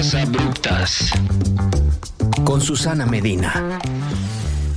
Mezclas abruptas. Con Susana Medina.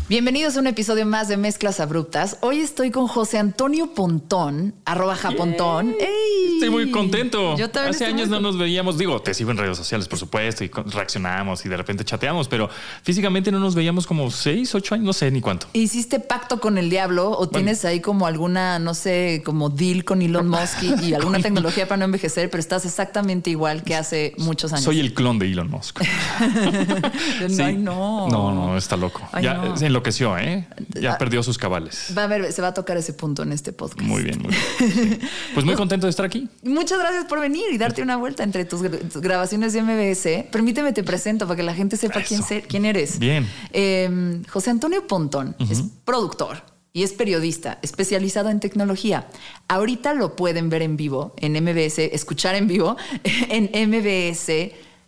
Bienvenidos a un episodio más de Mezclas Abruptas. Hoy estoy con José Antonio Pontón, arroba japontón. ¡Ey! Estoy muy contento. Yo también Hace años no nos veíamos. Digo, te sigo en redes sociales, por supuesto, y reaccionamos y de repente chateamos, pero físicamente no nos veíamos como seis, ocho años, no sé ni cuánto. ¿Hiciste pacto con el diablo o tienes ahí como alguna, no sé, como deal con Elon Musk y, y alguna tecnología para no envejecer, pero estás exactamente igual que hace muchos años? Soy el clon de Elon Musk. Ay, no. No, no, está loco. Ay, ya no. se enloqueció, ¿eh? Ya Ah. perdió sus cabales. Va a ver, se va a tocar ese punto en este podcast. Muy bien, muy bien. Sí. Pues muy contento de estar aquí. Muchas gracias por venir y darte una vuelta entre tus, gra- tus grabaciones de MBS. Permíteme te presento para que la gente sepa quién, eres. Bien. Eh, José Antonio Pontón es productor y es periodista especializado en tecnología. Ahorita lo pueden ver en vivo en MBS, escuchar en vivo en MBS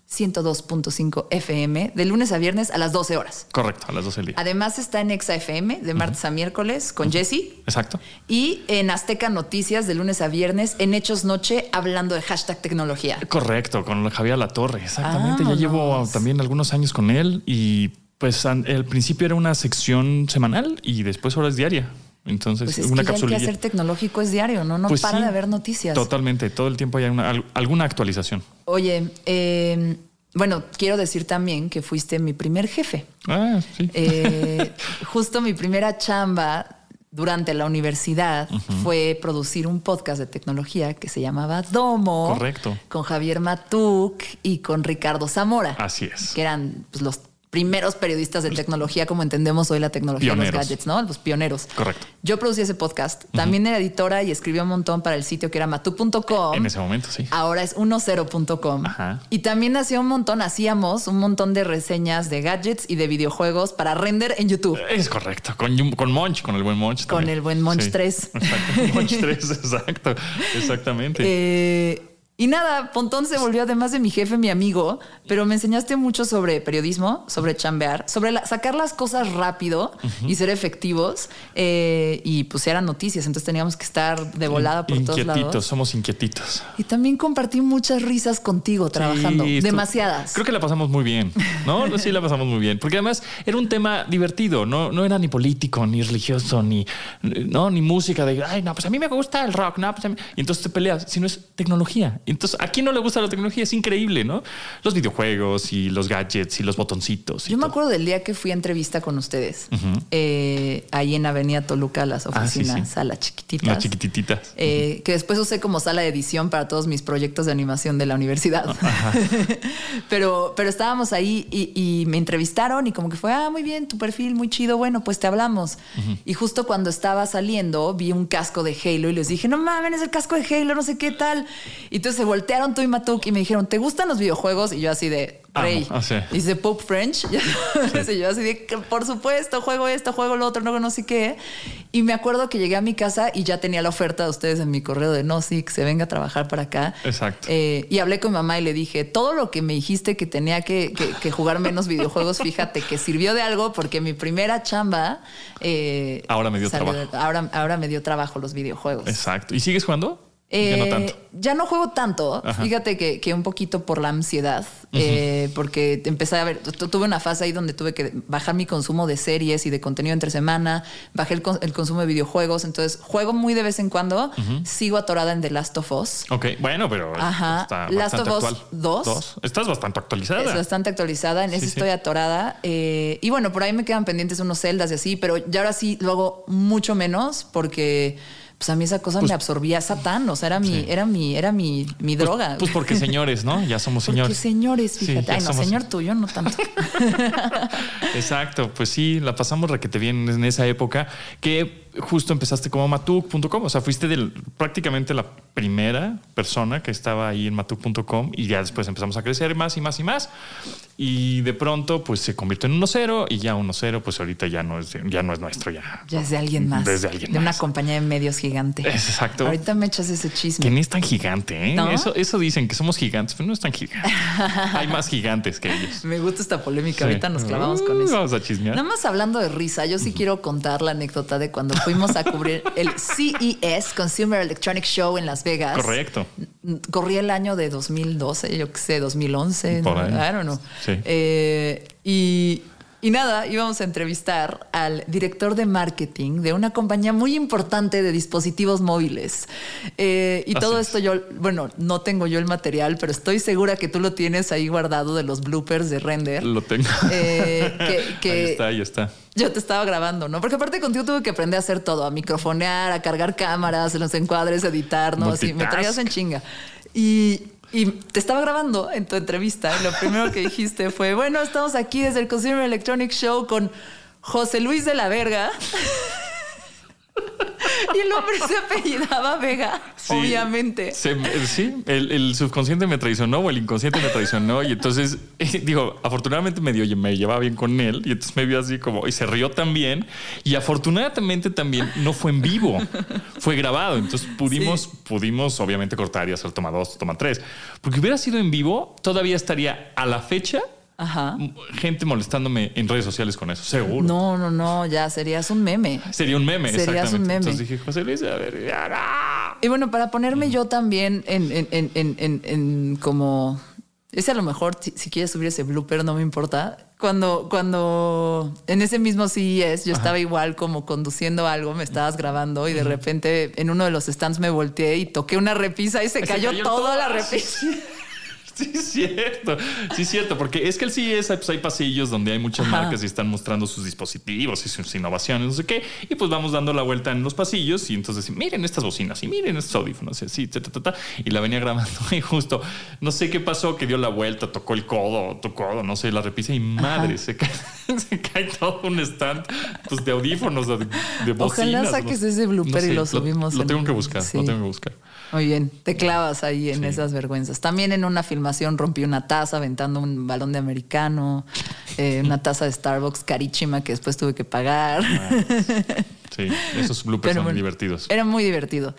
102.5 FM de lunes a viernes a las 12 horas. Correcto, a las 12 del día. Además está en Exa FM de martes a miércoles con Jesse. Exacto. Y en Azteca Noticias de lunes a viernes en Hechos Noche hablando de hashtag tecnología. Correcto, con Javier Latorre, exactamente. Ya llevo también algunos años con él y pues al principio era una sección semanal y después ahora es diaria. Entonces, Pues es una que ya el quehacer tecnológico es diario, ¿no? No Pues para sí, de haber noticias. Totalmente, todo el tiempo hay una- al- alguna actualización. Oye, eh, bueno, quiero decir también que fuiste mi primer jefe. Ah, sí. Eh, justo mi primera chamba durante la universidad fue producir un podcast de tecnología que se llamaba Domo. Correcto. Con Javier Matuk y con Ricardo Zamora. Así es. Que eran pues, los primeros periodistas de tecnología, como entendemos hoy la tecnología, Pioneros. los gadgets, ¿no? Los pioneros. Correcto. Yo producí ese podcast. También era editora y escribía un montón para el sitio que era matu.com. en ese momento, sí. Ahora es 10.com. Ajá. Y también hacía un montón, hacíamos un montón de reseñas de gadgets y de videojuegos para render en YouTube. Es correcto, con, con Monch, con el buen Monch. Con también. el buen Monch Sí, 3. Exacto, Monch 3, exacto, exactamente. Eh, y nada, Pontón se volvió además de mi jefe, mi amigo, pero me enseñaste mucho sobre periodismo, sobre chambear, sobre la- sacar las cosas rápido y ser efectivos. eh, y pues eran noticias, entonces teníamos que estar de volada por todos inquietitos, lados. somos inquietitos. Y también compartí muchas risas contigo trabajando, Sí, demasiadas. Creo que la pasamos muy bien, ¿no? Sí, la pasamos muy bien. Porque además era un tema divertido, no, no era ni político, ni religioso, ni, no, ni música de, ay, no, pues a mí me gusta el rock, no, pues a mí-". Y entonces te peleas, sino es tecnología. Entonces, ¿a quién no le gusta la tecnología? Es increíble, ¿no? Los videojuegos y los gadgets y los botoncitos. y Yo me acuerdo del día que fui a entrevista con ustedes, eh, ahí en Avenida Toluca, las Ah, sí, oficinas, sí. sala chiquititas. Las chiquitititas. eh, que después usé como sala de edición para todos mis proyectos de animación de la universidad. pero, pero estábamos ahí y, y me entrevistaron y como que fue, ah, muy bien, tu perfil, muy chido, bueno, pues te hablamos. Y justo cuando estaba saliendo, vi un casco de Halo y les dije, no mames, es el casco de Halo, no sé qué tal. Y entonces se voltearon tú y Matuk y me dijeron, ¿te gustan los videojuegos? Y yo así de, Amo, Rey. ah, sí. Y dice Pope French. Y yo así de por supuesto, juego esto, juego lo otro, no, no sé qué. Y me acuerdo que llegué a mi casa y ya tenía la oferta de ustedes en mi correo de no, sí, que se venga a trabajar para acá. Exacto. Eh, y hablé con mi mamá y le dije, todo lo que me dijiste que tenía que, que- que jugar menos videojuegos, fíjate que sirvió de algo porque mi primera chamba... eh, Ahora me dio salió trabajo. ahora, ahora me dio trabajo los videojuegos. Exacto. ¿Y sigues jugando? Ya Eh, no tanto. ya no juego tanto. Ajá. Fíjate que, que un poquito por la ansiedad, eh, porque empecé a ver, tu- tuve una fase ahí donde tuve que bajar mi consumo de series y de contenido entre semana, bajé el, con- el consumo de videojuegos, entonces juego muy de vez en cuando, sigo atorada en The Last of Us. Ok, bueno, pero Ajá. está Last of Us actual. 2. Estás bastante actualizada. Es bastante actualizada, en Sí, eso sí. estoy atorada. eh, y bueno, por ahí me quedan pendientes unos celdas y así, pero ya ahora sí lo hago mucho menos porque pues a mí esa cosa Pues- me absorbía satán, o sea, era mi, Sí. era mi, era mi, mi Pues- droga. Pues, porque señores, ¿no? Ya somos Porque señores. señores, Sí, fíjate. Ay, no, somos- señor tuyo, no tanto. Exacto, pues sí, la pasamos requete bien en esa época que justo empezaste como matuk.com, o sea, fuiste del, prácticamente la primera persona que estaba ahí en matuk.com y ya después empezamos a crecer más y más y más y de pronto pues se convirtió en 1.0 y ya 1.0 pues ahorita ya no es, ya no es nuestro, ya. Ya es de alguien más. Desde alguien De una compañía de medios gigante. Exacto. Ahorita me echas ese Que chisme. ni es tan gigante, ¿eh? ¿No? Eso, eso dicen que somos gigantes, pero no es tan gigante. Hay más gigantes que ellos. Me gusta esta polémica. Sí. Ahorita nos clavamos con Uh, eso. Vamos a chismear. Nada más hablando de risa, yo sí quiero contar la anécdota de cuando fuimos a cubrir el CES, Consumer Electronic Show en Las Vegas. Correcto. corría el año de 2012, yo qué sé, 2011, Por no, ahí. I don't know. Sí. Eh, y, y nada, íbamos a entrevistar al director de marketing de una compañía muy importante de dispositivos móviles. Eh, y Así todo es. esto yo, bueno, no tengo yo el material, pero estoy segura que tú lo tienes ahí guardado de los bloopers de Render. Lo tengo. Eh, que- que- Ahí está, ahí está. yo te estaba grabando, ¿no? Porque aparte contigo tuve que aprender a hacer todo, a microfonear, a cargar cámaras, los encuadres, editar, ¿no? Así, me traías en chinga. Y, y te estaba grabando en tu entrevista y lo primero que dijiste fue, bueno, estamos aquí desde el Consumer Electronic Show con José Luis de la Verga. Y el hombre se apellidaba Vega, Sí, obviamente. se sí, el, el subconsciente me traicionó o el inconsciente me traicionó. Y entonces, digo, afortunadamente me, dio, me llevaba bien con él. Y entonces me vio así como, y se rió también. Y afortunadamente también no fue en vivo, fue grabado. Entonces pudimos, Sí. pudimos obviamente cortar y hacer toma dos, toma tres. Porque hubiera sido en vivo, todavía estaría a la fecha Ajá. gente molestándome en redes sociales con eso, seguro. No, no, no, ya serías un meme. Sería un meme, Serías exactamente. un meme. Entonces dije, José Luis, a ver, ya, no. Y bueno, para ponerme yo también en, en, en, en, en- en como... Ese a lo mejor, si, quieres subir ese blooper, no me importa. Cuando, cuando en ese mismo CES yo estaba igual como conduciendo algo, me estabas grabando y de repente en uno de los stands me volteé y toqué una repisa y se, Se cayó, cayó toda la repisa. Sí, es cierto. Sí, es cierto. Porque es que el CES pues, hay pasillos donde hay muchas Ajá. marcas y están mostrando sus dispositivos y sus innovaciones, no sé qué. Y pues vamos dando la vuelta en los pasillos y entonces miren estas bocinas y miren estos audífonos y así, ta, ta, ta, y la venía grabando y justo no sé qué pasó, que dio la vuelta, tocó el codo, tocó codo, no sé, la repisa y madre, se cae, se cae todo un stand pues, de audífonos, de, de bocinas. Ojalá no saques sé. ese blooper y lo subimos Lo, en- tengo que buscar, sí. lo tengo que buscar. Muy bien, te clavas ahí en Sí. esas vergüenzas. También en una filmación rompí una taza aventando un balón de americano, eh, una taza de Starbucks carísima que después tuve que pagar. Sí, esos bloopers Pero son bueno, divertidos. Era muy divertido.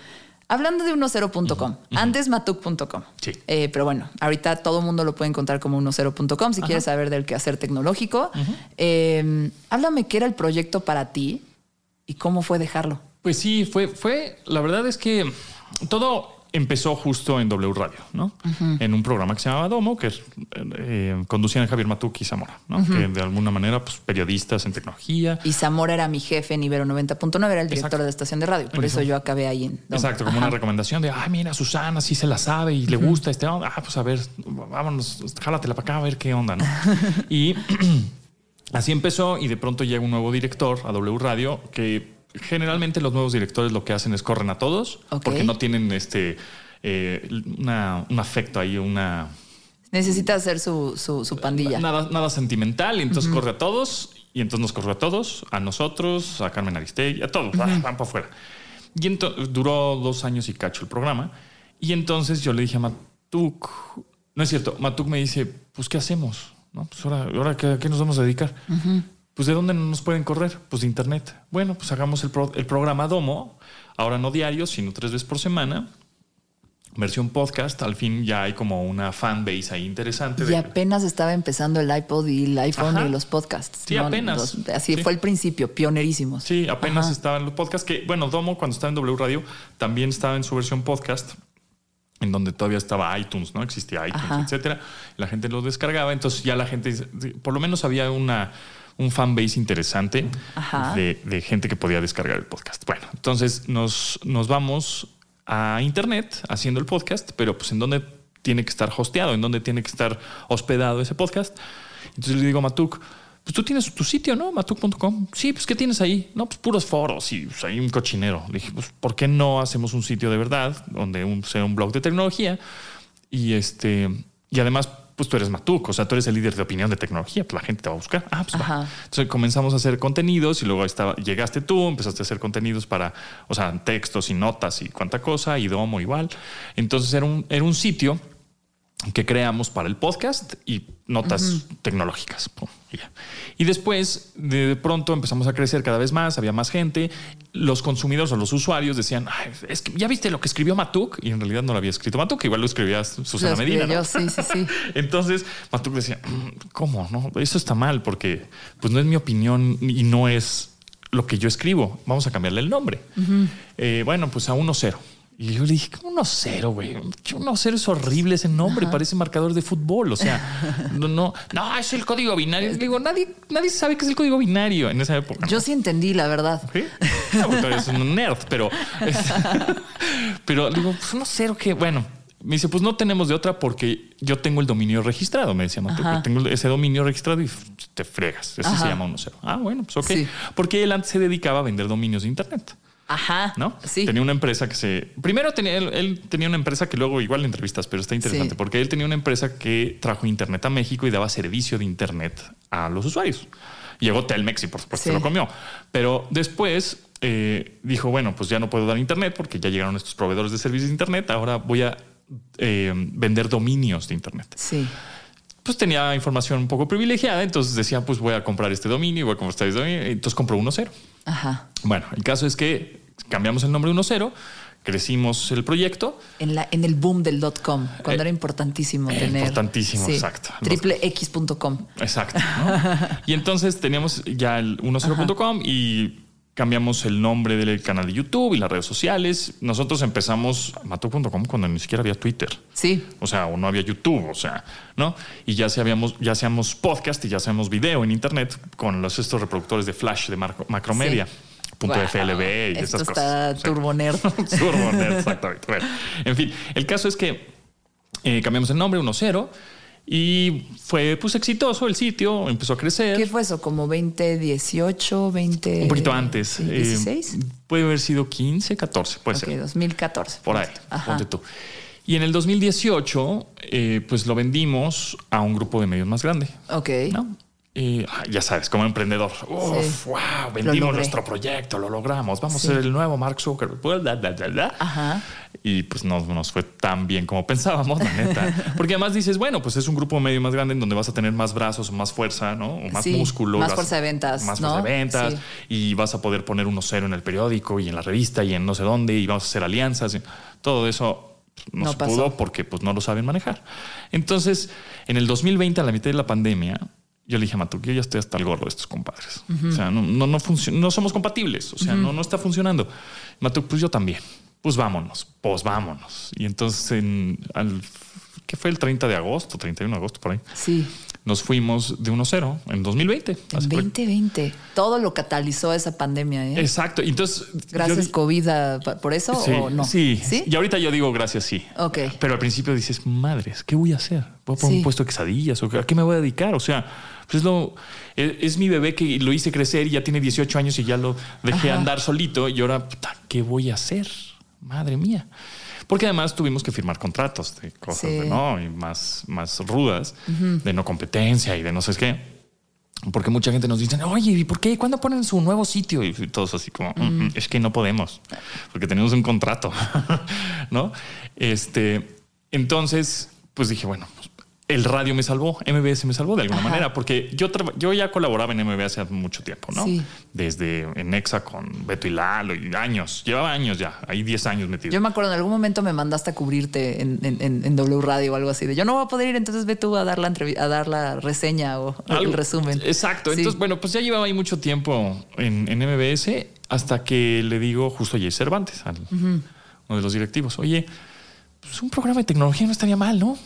Hablando de 10.com, antes matuk.com. Sí. Eh, pero bueno, ahorita todo el mundo lo puede encontrar como 10.com si quieres saber del quehacer tecnológico. Eh, háblame qué era el proyecto para ti y cómo fue dejarlo. Pues sí, fue, fue, la verdad es que todo empezó justo en W Radio, ¿no? En un programa que se llamaba Domo, que eh, conducían Javier Matuk y Zamora, ¿no? Que de alguna manera, pues periodistas en tecnología. Y Zamora era mi jefe en Ibero 90.9, era el director Exacto. de la estación de radio. Por eso yo acabé ahí en. Domo. Exacto, como Ajá. una recomendación de, ay, mira, Susana sí se la sabe y le gusta este onda. Ah, pues a ver, vámonos, jálatela para acá a ver qué onda, ¿no? y así empezó y de pronto llega un nuevo director a W Radio que generalmente los nuevos directores lo que hacen es corren a todos Ok. porque no tienen este eh, una- un afecto ahí, una Necesita hacer su, su, su pandilla. nada, nada sentimental y entonces corre a todos y entonces nos corrió a todos, a nosotros, a Carmen Aristegui, a todos, van, van para afuera. Y entonces duró dos años y cacho el programa y entonces yo le dije a Matuk, no es cierto, Matuk me dice, pues ¿qué hacemos? ¿No? Pues ahora, ahora ¿qué, a qué nos vamos a dedicar? Pues ¿de dónde nos pueden correr? Pues de internet. Bueno, pues hagamos el, pro- el programa Domo, ahora no diario, sino tres veces por semana. Versión podcast, al fin ya hay como una fanbase ahí interesante. Y de- apenas estaba empezando el iPod y el iPhone Ajá. y los podcasts. Sí, apenas. Los- así Sí. fue el principio, pionerísimos. Sí, apenas Ajá. estaba en los podcasts que, bueno, Domo cuando estaba en W Radio también estaba en su versión podcast, en donde todavía estaba iTunes, ¿no? Existía iTunes, Ajá. etcétera. La gente lo descargaba, entonces ya la gente, por lo menos había una un fanbase interesante de, de gente que podía descargar el podcast. Bueno, entonces nos, nos vamos a internet haciendo el podcast, pero pues en dónde tiene que estar hosteado, en dónde tiene que estar hospedado ese podcast. Entonces le digo a Matuk, pues tú tienes tu sitio, ¿no? Matuk.com. Sí, pues ¿qué tienes ahí? No, pues puros foros y pues, hay un cochinero. Le dije, pues ¿por qué no hacemos un sitio de verdad donde un, sea un blog de tecnología? Y este, y además, pues tú eres Matuk, o sea, tú eres el líder de opinión de tecnología, pues la gente te va a buscar. Ah, pues va. Entonces comenzamos a hacer contenidos y luego estaba, llegaste tú, empezaste a hacer contenidos para, o sea, textos y notas y cuánta cosa, y Domo igual. Entonces era un, era un sitio que creamos para el podcast y notas tecnológicas. Y, después, de pronto, empezamos a crecer cada vez más, había más gente. Los consumidores o los usuarios decían, "Ay, es que ya viste lo que escribió Matuk, y en realidad no lo había escrito Matuk, igual lo escribía Susana Lo Medina. ¿no? yo, sí, sí, sí. Entonces Matuk decía, "Mm, ¿cómo? No, eso está mal porque pues no es mi opinión y no es lo que yo escribo. Vamos a cambiarle el nombre. Eh, bueno, pues a 1-0. Y yo le dije, ¿cómo 1-0, güey? 1-0 es horrible ese nombre, parece marcador de fútbol. O sea, no, no, no, es el código binario. Le digo, nadie, nadie sabe qué es el código binario en esa época. Yo sí entendí, la verdad. ¿Sí? No, porque eres un nerd, pero. pero digo, pues 1-0, que bueno. Me dice, pues no tenemos de otra porque yo tengo el dominio registrado, me decía Mateo. Tengo ese dominio registrado y te fregas. Ese se llama 1-0. Ah, bueno, pues ok. Sí. Porque él antes se dedicaba a vender dominios de Internet. Ajá. ¿No? Sí. Tenía una empresa que se. Primero tenía él, tenía una empresa que luego igual entrevistas, pero está interesante porque él tenía una empresa que trajo internet a México y daba servicio de internet a los usuarios. Llegó Telmex y por supuesto se lo comió. Pero después eh, dijo: Bueno, pues ya no puedo dar internet porque ya llegaron estos proveedores de servicios de internet. Ahora voy a eh, vender dominios de internet. Sí pues tenía información un poco privilegiada, entonces decía, pues voy a comprar este dominio, voy a comprar este dominio, entonces compró 1.0. Ajá. Bueno, el caso es que cambiamos el nombre 1.0, crecimos el proyecto. En, la, en el boom del dot com, cuando era importantísimo eh, tener. Importantísimo, exacto. Triple X.com. Exacto. y entonces teníamos ya el 10.com y cambiamos el nombre del canal de YouTube y las redes sociales. Nosotros empezamos mato.com cuando ni siquiera había Twitter. Sí. O sea, o no había YouTube, o sea, ¿no? Y ya hacíamos, ya hacíamos podcast y ya hacemos video en internet con los estos reproductores de flash de macromedia. Punto FLB y esas cosas. Está Turbo Nerd. Turbo Nerd, exactamente. en fin, el caso es que eh, cambiamos el nombre 1.0 y fue pues exitoso el sitio, empezó a crecer. ¿Qué fue eso? ¿Como 2018, 20? Un poquito antes. ¿16? Eh, puede haber sido 15, 14, puede ser. 2014. Por ahí, ponte tú. Y en el 2018, eh, pues lo vendimos a un grupo de medios más grande. Ok. ¿no? Y ya sabes, como emprendedor, Uf, wow, vendimos nuestro proyecto, lo logramos, vamos a ser el nuevo Mark Zuckerberg. Ajá. Y pues no nos fue tan bien como pensábamos, la neta. Porque además dices, bueno, pues es un grupo medio más grande en donde vas a tener más brazos, más fuerza, ¿no? O más músculo. Más fuerza de ventas. Más fuerza de ventas. Y vas a poder poner unos cero en el periódico y en la revista y en no sé dónde y vamos a hacer alianzas. Todo eso no, no se pudo porque pues no lo saben manejar. Entonces, en el 2020, a la mitad de la pandemia, yo le dije a Matuk, yo ya estoy hasta el gorro de estos compadres. O sea, no, no, no, no somos compatibles. O sea, no, no está funcionando. Matuk, pues yo también. Pues vámonos, pues vámonos. Y entonces, en, al, ¿qué fue el 30 de agosto, 31 de agosto por ahí? Sí. Nos fuimos de 1-0 en 2020. En 2020. Todo lo catalizó esa pandemia. ¿eh? Exacto. Entonces. Gracias, COVID, ¿por eso o no? Sí, sí. Y ahorita yo digo gracias, sí. Ok. Pero al principio dices, madres, ¿qué voy a hacer? ¿Voy a poner un puesto de quesadillas? ¿O a qué me voy a dedicar? O sea, pues es, lo, es, mi bebé que lo hice crecer y ya tiene 18 años y ya lo dejé andar solito y ahora, ¿qué voy a hacer? Madre mía. Porque además tuvimos que firmar contratos de cosas de no y más, más rudas, de no competencia y de no sé qué. Porque mucha gente nos dice, oye, ¿y por qué? ¿Cuándo ponen su nuevo sitio? Y todos así como, mm, mm, es que no podemos, porque tenemos un contrato, ¿no? Este, entonces, pues dije, bueno, pues el radio me salvó, MBS me salvó de alguna manera, porque yo, yo ya colaboraba en MBS hace mucho tiempo, ¿no? Desde en Exa con Beto y Lalo y años, llevaba años ya, ahí 10 años metido. Yo me acuerdo, en algún momento me mandaste a cubrirte en, en, W Radio o algo así, de yo no voy a poder ir, entonces ve tú a dar la, a dar la reseña o el resumen. Exacto, entonces bueno, pues ya llevaba ahí mucho tiempo en, MBS hasta que le digo justo a Cervantes, uno de los directivos, oye, pues un programa de tecnología no estaría mal, ¿no?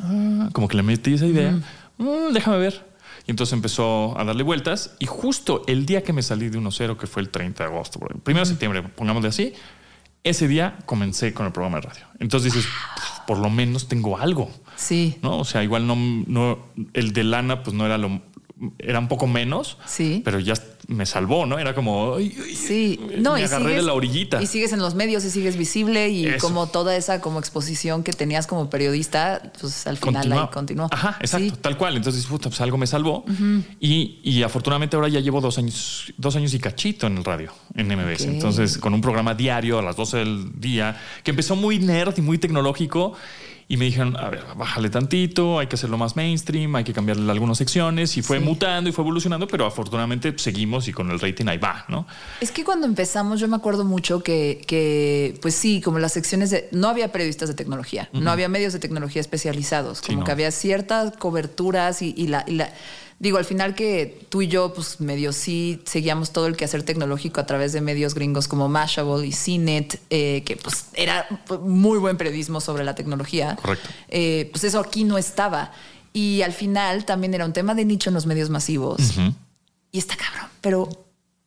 Ah, como que le metí esa idea. Mm, déjame ver. Y entonces empezó a darle vueltas. Y justo el día que me salí de 1-0, que fue el 30 de agosto, primero de septiembre, pongámosle así, ese día comencé con el programa de radio. Entonces dices, por lo menos tengo algo. Sí. ¿No? O sea, igual no, no, el de lana, pues no era lo, era un poco menos, sí. pero ya me salvó, ¿no? Era como, sí, no, me agarré de la orillita. Y sigues en los medios y sigues visible y como toda esa como exposición que tenías como periodista, pues al final ahí continuó. Ajá, exacto, tal cual. Entonces, puta, pues algo me salvó y, y, afortunadamente ahora ya llevo dos años, dos años y cachito en el radio, en MBS. Entonces, con un programa diario a las 12 del día que empezó muy nerd y muy tecnológico y me dijeron, a ver, bájale tantito, hay que hacerlo más mainstream, hay que cambiarle algunas secciones y fue mutando y fue evolucionando, pero afortunadamente seguimos y con el rating ahí va, ¿no? Es que cuando empezamos yo me acuerdo mucho que, que pues sí, como las secciones de, no había periodistas de tecnología, no había medios de tecnología especializados, como que había ciertas coberturas y, la, digo, al final que tú y yo, pues medio sí seguíamos todo el quehacer tecnológico a través de medios gringos como Mashable y CNET, eh, que pues era muy buen periodismo sobre la tecnología. Correcto. Eh, pues eso aquí no estaba. Y al final también era un tema de nicho en los medios masivos. Y está cabrón. Pero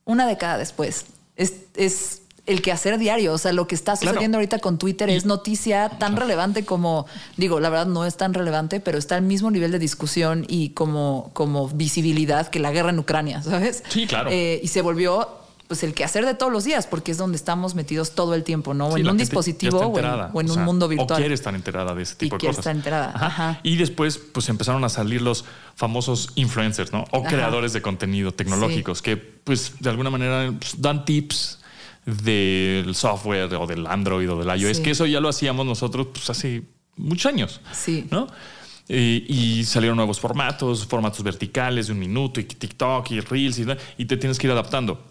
una década después, es, es el quehacer diario. O sea, lo que está sucediendo ahorita con Twitter es noticia tan relevante como, digo, la verdad no es tan relevante, pero está al mismo nivel de discusión y como, como visibilidad que la guerra en Ucrania, ¿sabes? Sí, claro. Eh, y se volvió pues el quehacer de todos los días, porque es donde estamos metidos todo el tiempo, ¿no? En un dispositivo o en, un mundo virtual. O quiere estar enterada de ese tipo de cosas. estar enterada. Ajá. Y después, pues empezaron a salir los famosos influencers, ¿no? O creadores de contenido tecnológicos que, pues, de alguna manera pues, dan tips del software o del Android o del iOS, que eso ya lo hacíamos nosotros pues, hace muchos años. Sí. ¿no? Y, salieron nuevos formatos, formatos verticales de un minuto y TikTok y Reels y, y te tienes que ir adaptando.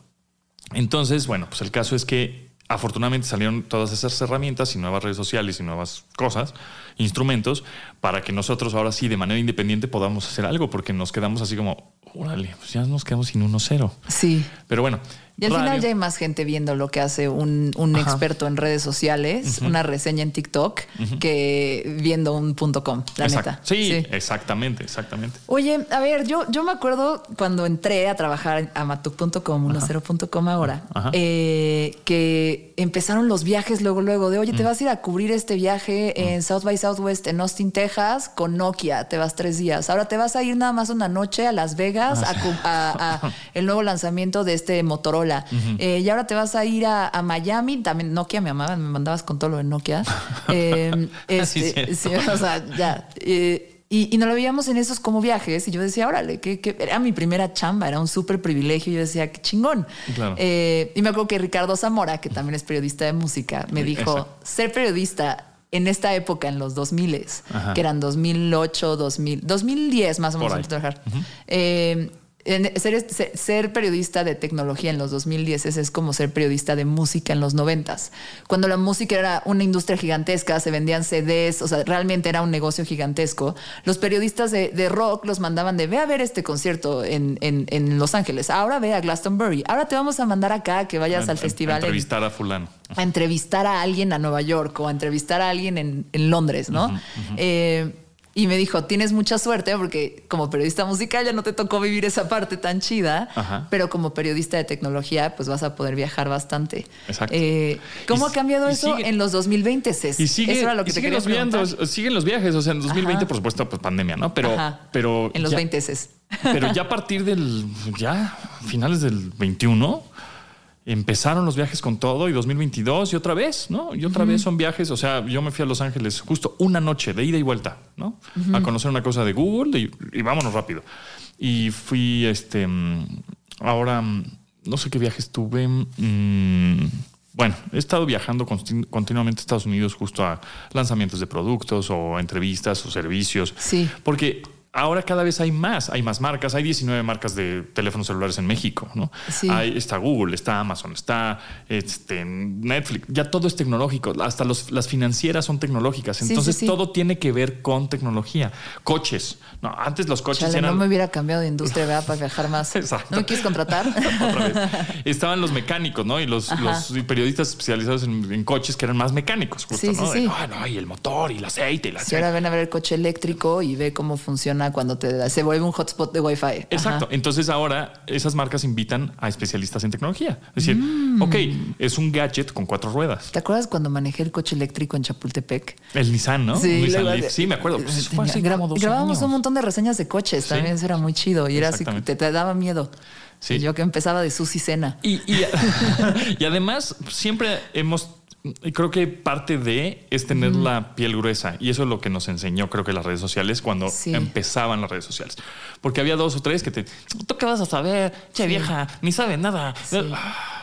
Entonces, bueno, pues el caso es que afortunadamente salieron todas esas herramientas y nuevas redes sociales y nuevas cosas, instrumentos, para que nosotros ahora sí de manera independiente podamos hacer algo, porque nos quedamos así como, órale, pues ya nos quedamos sin uno cero. Sí. Pero bueno, y al final ya hay más gente viendo lo que hace un, experto en redes sociales, una reseña en TikTok, que viendo un punto com, la neta. Sí, exactamente, exactamente. Oye, a ver, yo, yo me acuerdo cuando entré a trabajar a matuk.com, 10.com ahora, eh, que empezaron los viajes luego, luego de, oye, te vas a ir a cubrir este viaje en South by Southwest en Austin, Texas, con Nokia, te vas tres días. Ahora te vas a ir nada más una noche a Las Vegas ah, a el nuevo lanzamiento de este Motorola eh, y ahora te vas a ir a, Miami, también Nokia me amaba, me mandabas con todo lo de Nokia. eh, este, sí, o sea, ya. Eh, y, nos lo veíamos en esos como viajes y yo decía, órale, que, era mi primera chamba, era un súper privilegio. Yo decía, qué chingón. Eh, y me acuerdo que Ricardo Zamora, que también es periodista de música, me dijo, ser periodista en esta época, en los 2000, que eran 2008, 2000, 2010 más o menos, trabajar ser, ser, periodista de tecnología en los 2010 es como ser periodista de música en los 90. Cuando la música era una industria gigantesca, se vendían CDs, o sea, realmente era un negocio gigantesco. Los periodistas de, rock los mandaban de ve a ver este concierto en, en, Los Ángeles, ahora ve a Glastonbury, ahora te vamos a mandar acá que vayas al festival. A entrevistar a fulano. A entrevistar a alguien a Nueva York o a entrevistar a alguien en, Londres, ¿no? Eh, y me dijo, tienes mucha suerte porque como periodista musical ya no te tocó vivir esa parte tan chida, pero como periodista de tecnología pues vas a poder viajar bastante. Exacto. Eh, ¿Cómo ha cambiado eso en los 2020? Y sigue, eso era lo que te los siguen los viajes, o sea, en 2020 por supuesto pues pandemia, ¿no? Pero, pero en los 20 Pero ya a partir del, ya finales del 21 empezaron los viajes con todo y 2022 y otra vez, ¿no? Y otra vez son viajes, o sea, yo me fui a Los Ángeles justo una noche de ida y vuelta, ¿no? A conocer una cosa de Google y, vámonos rápido. Y fui, este, mm, ahora, mm, no sé qué viajes tuve. Mm, bueno, he estado viajando continuamente a Estados Unidos justo a lanzamientos de productos o entrevistas o servicios. Sí. Porque ahora cada vez hay más, hay más marcas, hay 19 marcas de teléfonos celulares en México, ¿no? Hay, está Google, está Amazon, está este, Netflix, ya todo es tecnológico, hasta las financieras son tecnológicas, entonces todo tiene que ver con tecnología. Coches, no, antes los coches eran... No me hubiera cambiado de industria ¿verdad? para viajar más. Exacto. ¿No me quieres contratar? Otra vez. Estaban los mecánicos, ¿no? Y los, periodistas especializados en, coches que eran más mecánicos, justo, ¿no? De, no, y el motor y el aceite y la... Sí, ahora ven a ver el coche eléctrico y ve cómo funciona cuando te se vuelve un hotspot de Wi-Fi. Exacto. Entonces ahora esas marcas invitan a especialistas en tecnología. Es decir, mm. ok, es un gadget con cuatro ruedas. ¿Te acuerdas cuando manejé el coche eléctrico en Chapultepec? El Nissan, ¿no? Sí, sí me acuerdo. Pues grabábamos un montón de reseñas de coches. También eso era muy chido y era así, te, te daba miedo. Sí. yo que empezaba de Susi Cena. Y, y además, siempre hemos y creo que parte de es tener la piel gruesa. Y eso es lo que nos enseñó, creo que las redes sociales cuando empezaban las redes sociales. Porque había dos o tres que te. ¿Tú qué vas a saber? Che, vieja, ni sabe nada. Ah, a ver,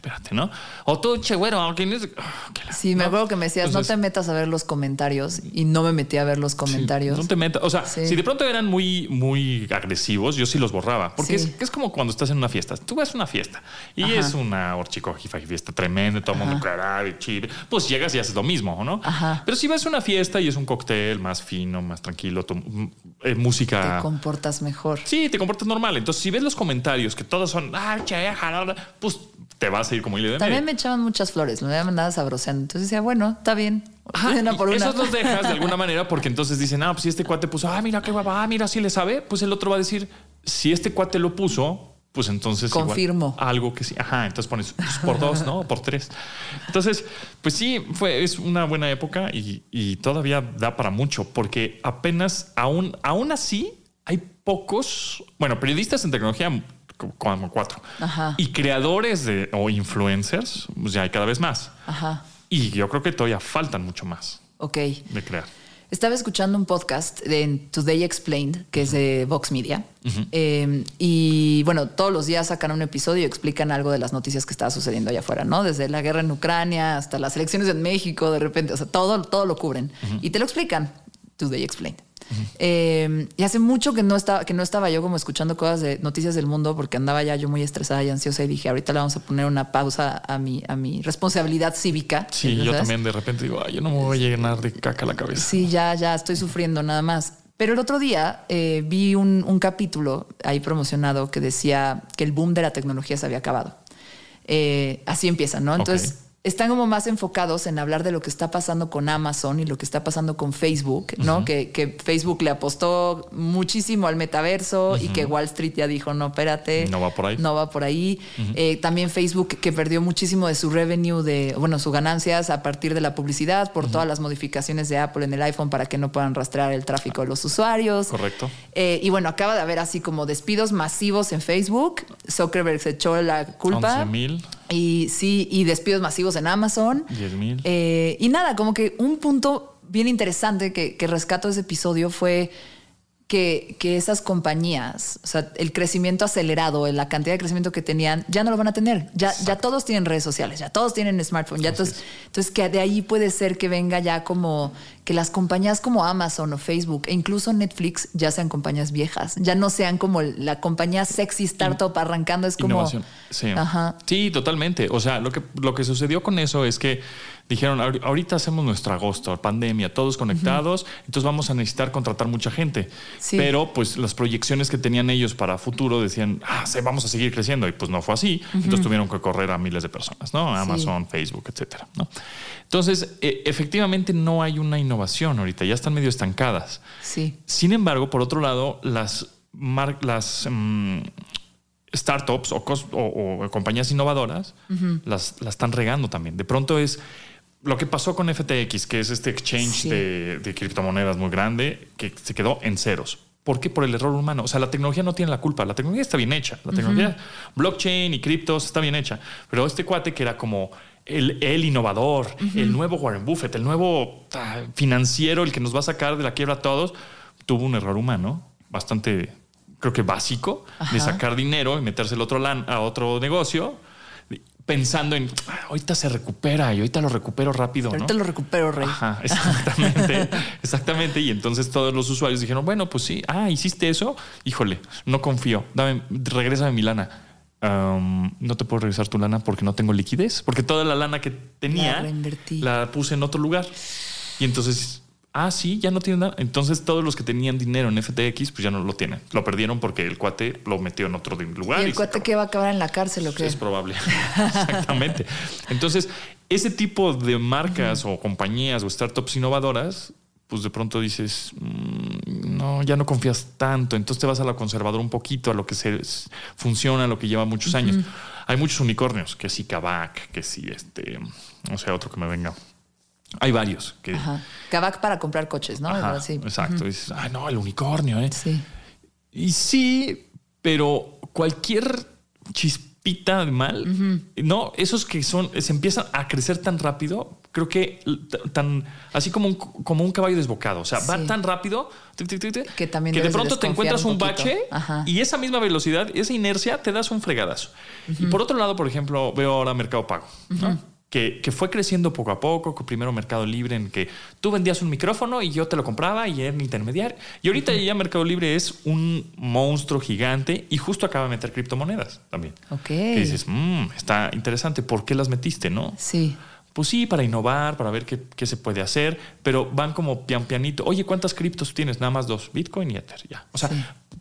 espérate, ¿no? O tú, che, bueno, ¿quién es? La- Sí, me ¿no? acuerdo que me decías, Entonces, no te metas a ver los comentarios y no me metí a ver los comentarios. no te metas. O sea, Sí. si de pronto eran muy, muy agresivos, yo sí los borraba. Porque Sí. es, es como cuando estás en una fiesta. Tú vas a una fiesta y Ajá. es una horchicojifa fiesta tremenda, todo el mundo cara de chile. Pues llegas y haces lo mismo, ¿no? Ajá. Pero si vas a una fiesta y es un cóctel más fino, más tranquilo, tu- eh, música. Te comportas mejor. Sí, te comportas normal. Entonces, si ves los comentarios que todos son, ah, che, jalada", pues te vas a ir como hilo de También medio. me echaban muchas flores, me mandaba sabroseando. Entonces decía, bueno, está bien. Ajá, Una por una. Esos los dejas de alguna manera porque entonces dicen, ah, pues si este cuate puso, ah, mira qué guapa, ah, mira, si le sabe, pues el otro va a decir, si este cuate lo puso, pues entonces igual Confirmo. algo que sí. Ajá, entonces pones pues, por dos, ¿no? Por tres. Entonces, pues sí, fue, es una buena época y, y todavía da para mucho porque apenas, aún, aún así, hay pocos, bueno, periodistas en tecnología como cuatro Ajá. y creadores de o influencers, pues ya hay cada vez más. Ajá. Y yo creo que todavía faltan mucho más Ok. de crear. Estaba escuchando un podcast de Today Explained, que es de Vox Media. Eh, y bueno, todos los días sacan un episodio y explican algo de las noticias que estaba sucediendo allá afuera, ¿no? Desde la guerra en Ucrania hasta las elecciones en México, de repente, o sea, todo, todo lo cubren. Y te lo explican. Today Explained. Eh, y hace mucho que no, estaba, que no estaba yo como escuchando cosas de noticias del mundo porque andaba ya yo muy estresada y ansiosa y dije, ahorita le vamos a poner una pausa a mi, a mi responsabilidad cívica. Sí, yo también de repente digo, Ay, yo no me voy a llenar de caca la cabeza. Sí, ya, ya estoy sufriendo nada más. Pero el otro día eh, vi un, un capítulo ahí promocionado que decía que el boom de la tecnología se había acabado. Eh, así empieza, ¿no? Entonces. Están como más enfocados en hablar de lo que está pasando con Amazon y lo que está pasando con Facebook, ¿no? que, que Facebook le apostó muchísimo al metaverso y que Wall Street ya dijo, no, espérate. No va por ahí. No va por ahí. Eh, también Facebook que perdió muchísimo de su revenue, de, bueno, sus ganancias a partir de la publicidad por todas las modificaciones de Apple en el iPhone para que no puedan rastrear el tráfico de los usuarios. Correcto. Eh, y bueno, acaba de haber así como despidos masivos en Facebook. Zuckerberg se echó la culpa. 11 mil. Y sí, y despidos masivos en Amazon. 10,000. Eh, y nada, como que un punto bien interesante que, que rescato de ese episodio fue que, que esas compañías, o sea, el crecimiento acelerado, la cantidad de crecimiento que tenían, ya no lo van a tener. Ya, ya todos tienen redes sociales, ya todos tienen smartphone. Ya entonces, entonces, que de ahí puede ser que venga ya como que las compañías como Amazon o Facebook e incluso Netflix ya sean compañías viejas, ya no sean como la compañía sexy startup arrancando, es como... Innovación. Sí. Ajá. Sí, totalmente. O sea, lo que, lo que sucedió con eso es que dijeron, "Ahori- ahorita hacemos nuestro agosto, pandemia, todos conectados, entonces vamos a necesitar contratar mucha gente. Sí. Pero pues las proyecciones que tenían ellos para futuro decían, ah, sí, vamos a seguir creciendo. Y pues no fue así. Entonces tuvieron que correr a miles de personas, ¿no? Amazon, Facebook, etcétera, ¿no? Entonces, e- efectivamente no hay una innovación ahorita, ya están medio estancadas. Sí. Sin embargo, por otro lado, las, mm, startups o, cos- o- o compañías innovadoras las, las están regando también. De pronto es lo que pasó con FTX, que es este exchange Sí. de, de criptomonedas muy grande, que se quedó en ceros. ¿Por qué? Por el error humano. O sea, la tecnología no tiene la culpa. La tecnología está bien hecha. La tecnología, blockchain y criptos está bien hecha. Pero este cuate que era como el, el innovador, el nuevo Warren Buffett, el nuevo ah, financiero, el que nos va a sacar de la quiebra a todos, tuvo un error humano bastante, creo que básico, de sacar dinero y metérselo otro, lan- a otro negocio, pensando en, "Ah, ahorita se recupera y ahorita lo recupero rápido. ¿no? Ahorita lo recupero, Rey. Ajá, exactamente, exactamente. Y entonces todos los usuarios dijeron, bueno, pues sí, ah, hiciste eso, híjole, no confío, dame, regrésame mi lana. No te puedo regresar tu lana porque no tengo liquidez, porque toda la lana que tenía La puse en otro lugar. Y entonces, ah, sí, ya no tienen nada. Entonces todos los que tenían dinero en FTX, pues ya no lo tienen. Lo perdieron porque el cuate lo metió en otro lugar. Y el cuate que va a acabar en la cárcel, ¿o qué? Es probable. Exactamente. Entonces, ese tipo de marcas o compañías o startups innovadoras, pues de pronto dices, "Mm, no, ya no confías tanto. Entonces te vas a la conservadora un poquito, a lo que se funciona, a lo que lleva muchos años. Hay muchos unicornios, que sí Kavak, que sí este, no sé, otro que me venga. Hay varios que. Ajá. Kavak para comprar coches, ¿no? Ajá, así. Exacto. Dices, ay, no, el unicornio, ¿eh? Sí. Y sí, pero cualquier chispita de mal, no, esos que son, se empiezan a crecer tan rápido creo que tan así como un, como un caballo desbocado. O sea, va tan rápido que, también de pronto te encuentras un, bache y esa misma velocidad, esa inercia, te das un fregadazo. Y por otro lado, por ejemplo, veo ahora Mercado Pago. Que, que, fue creciendo poco a poco, con primero Mercado Libre, en que tú vendías un micrófono y yo te lo compraba y era intermediario. Y ahorita ya Mercado Libre es un monstruo gigante y justo acaba de meter criptomonedas también. Ok. Que dices, mmm, está interesante, ¿por qué las metiste, no? Sí. Pues sí, para innovar, para ver qué, se puede hacer, pero van como pian pianito. Oye, ¿cuántas criptos tienes? Nada más dos, Bitcoin y Ether, ya. O sea,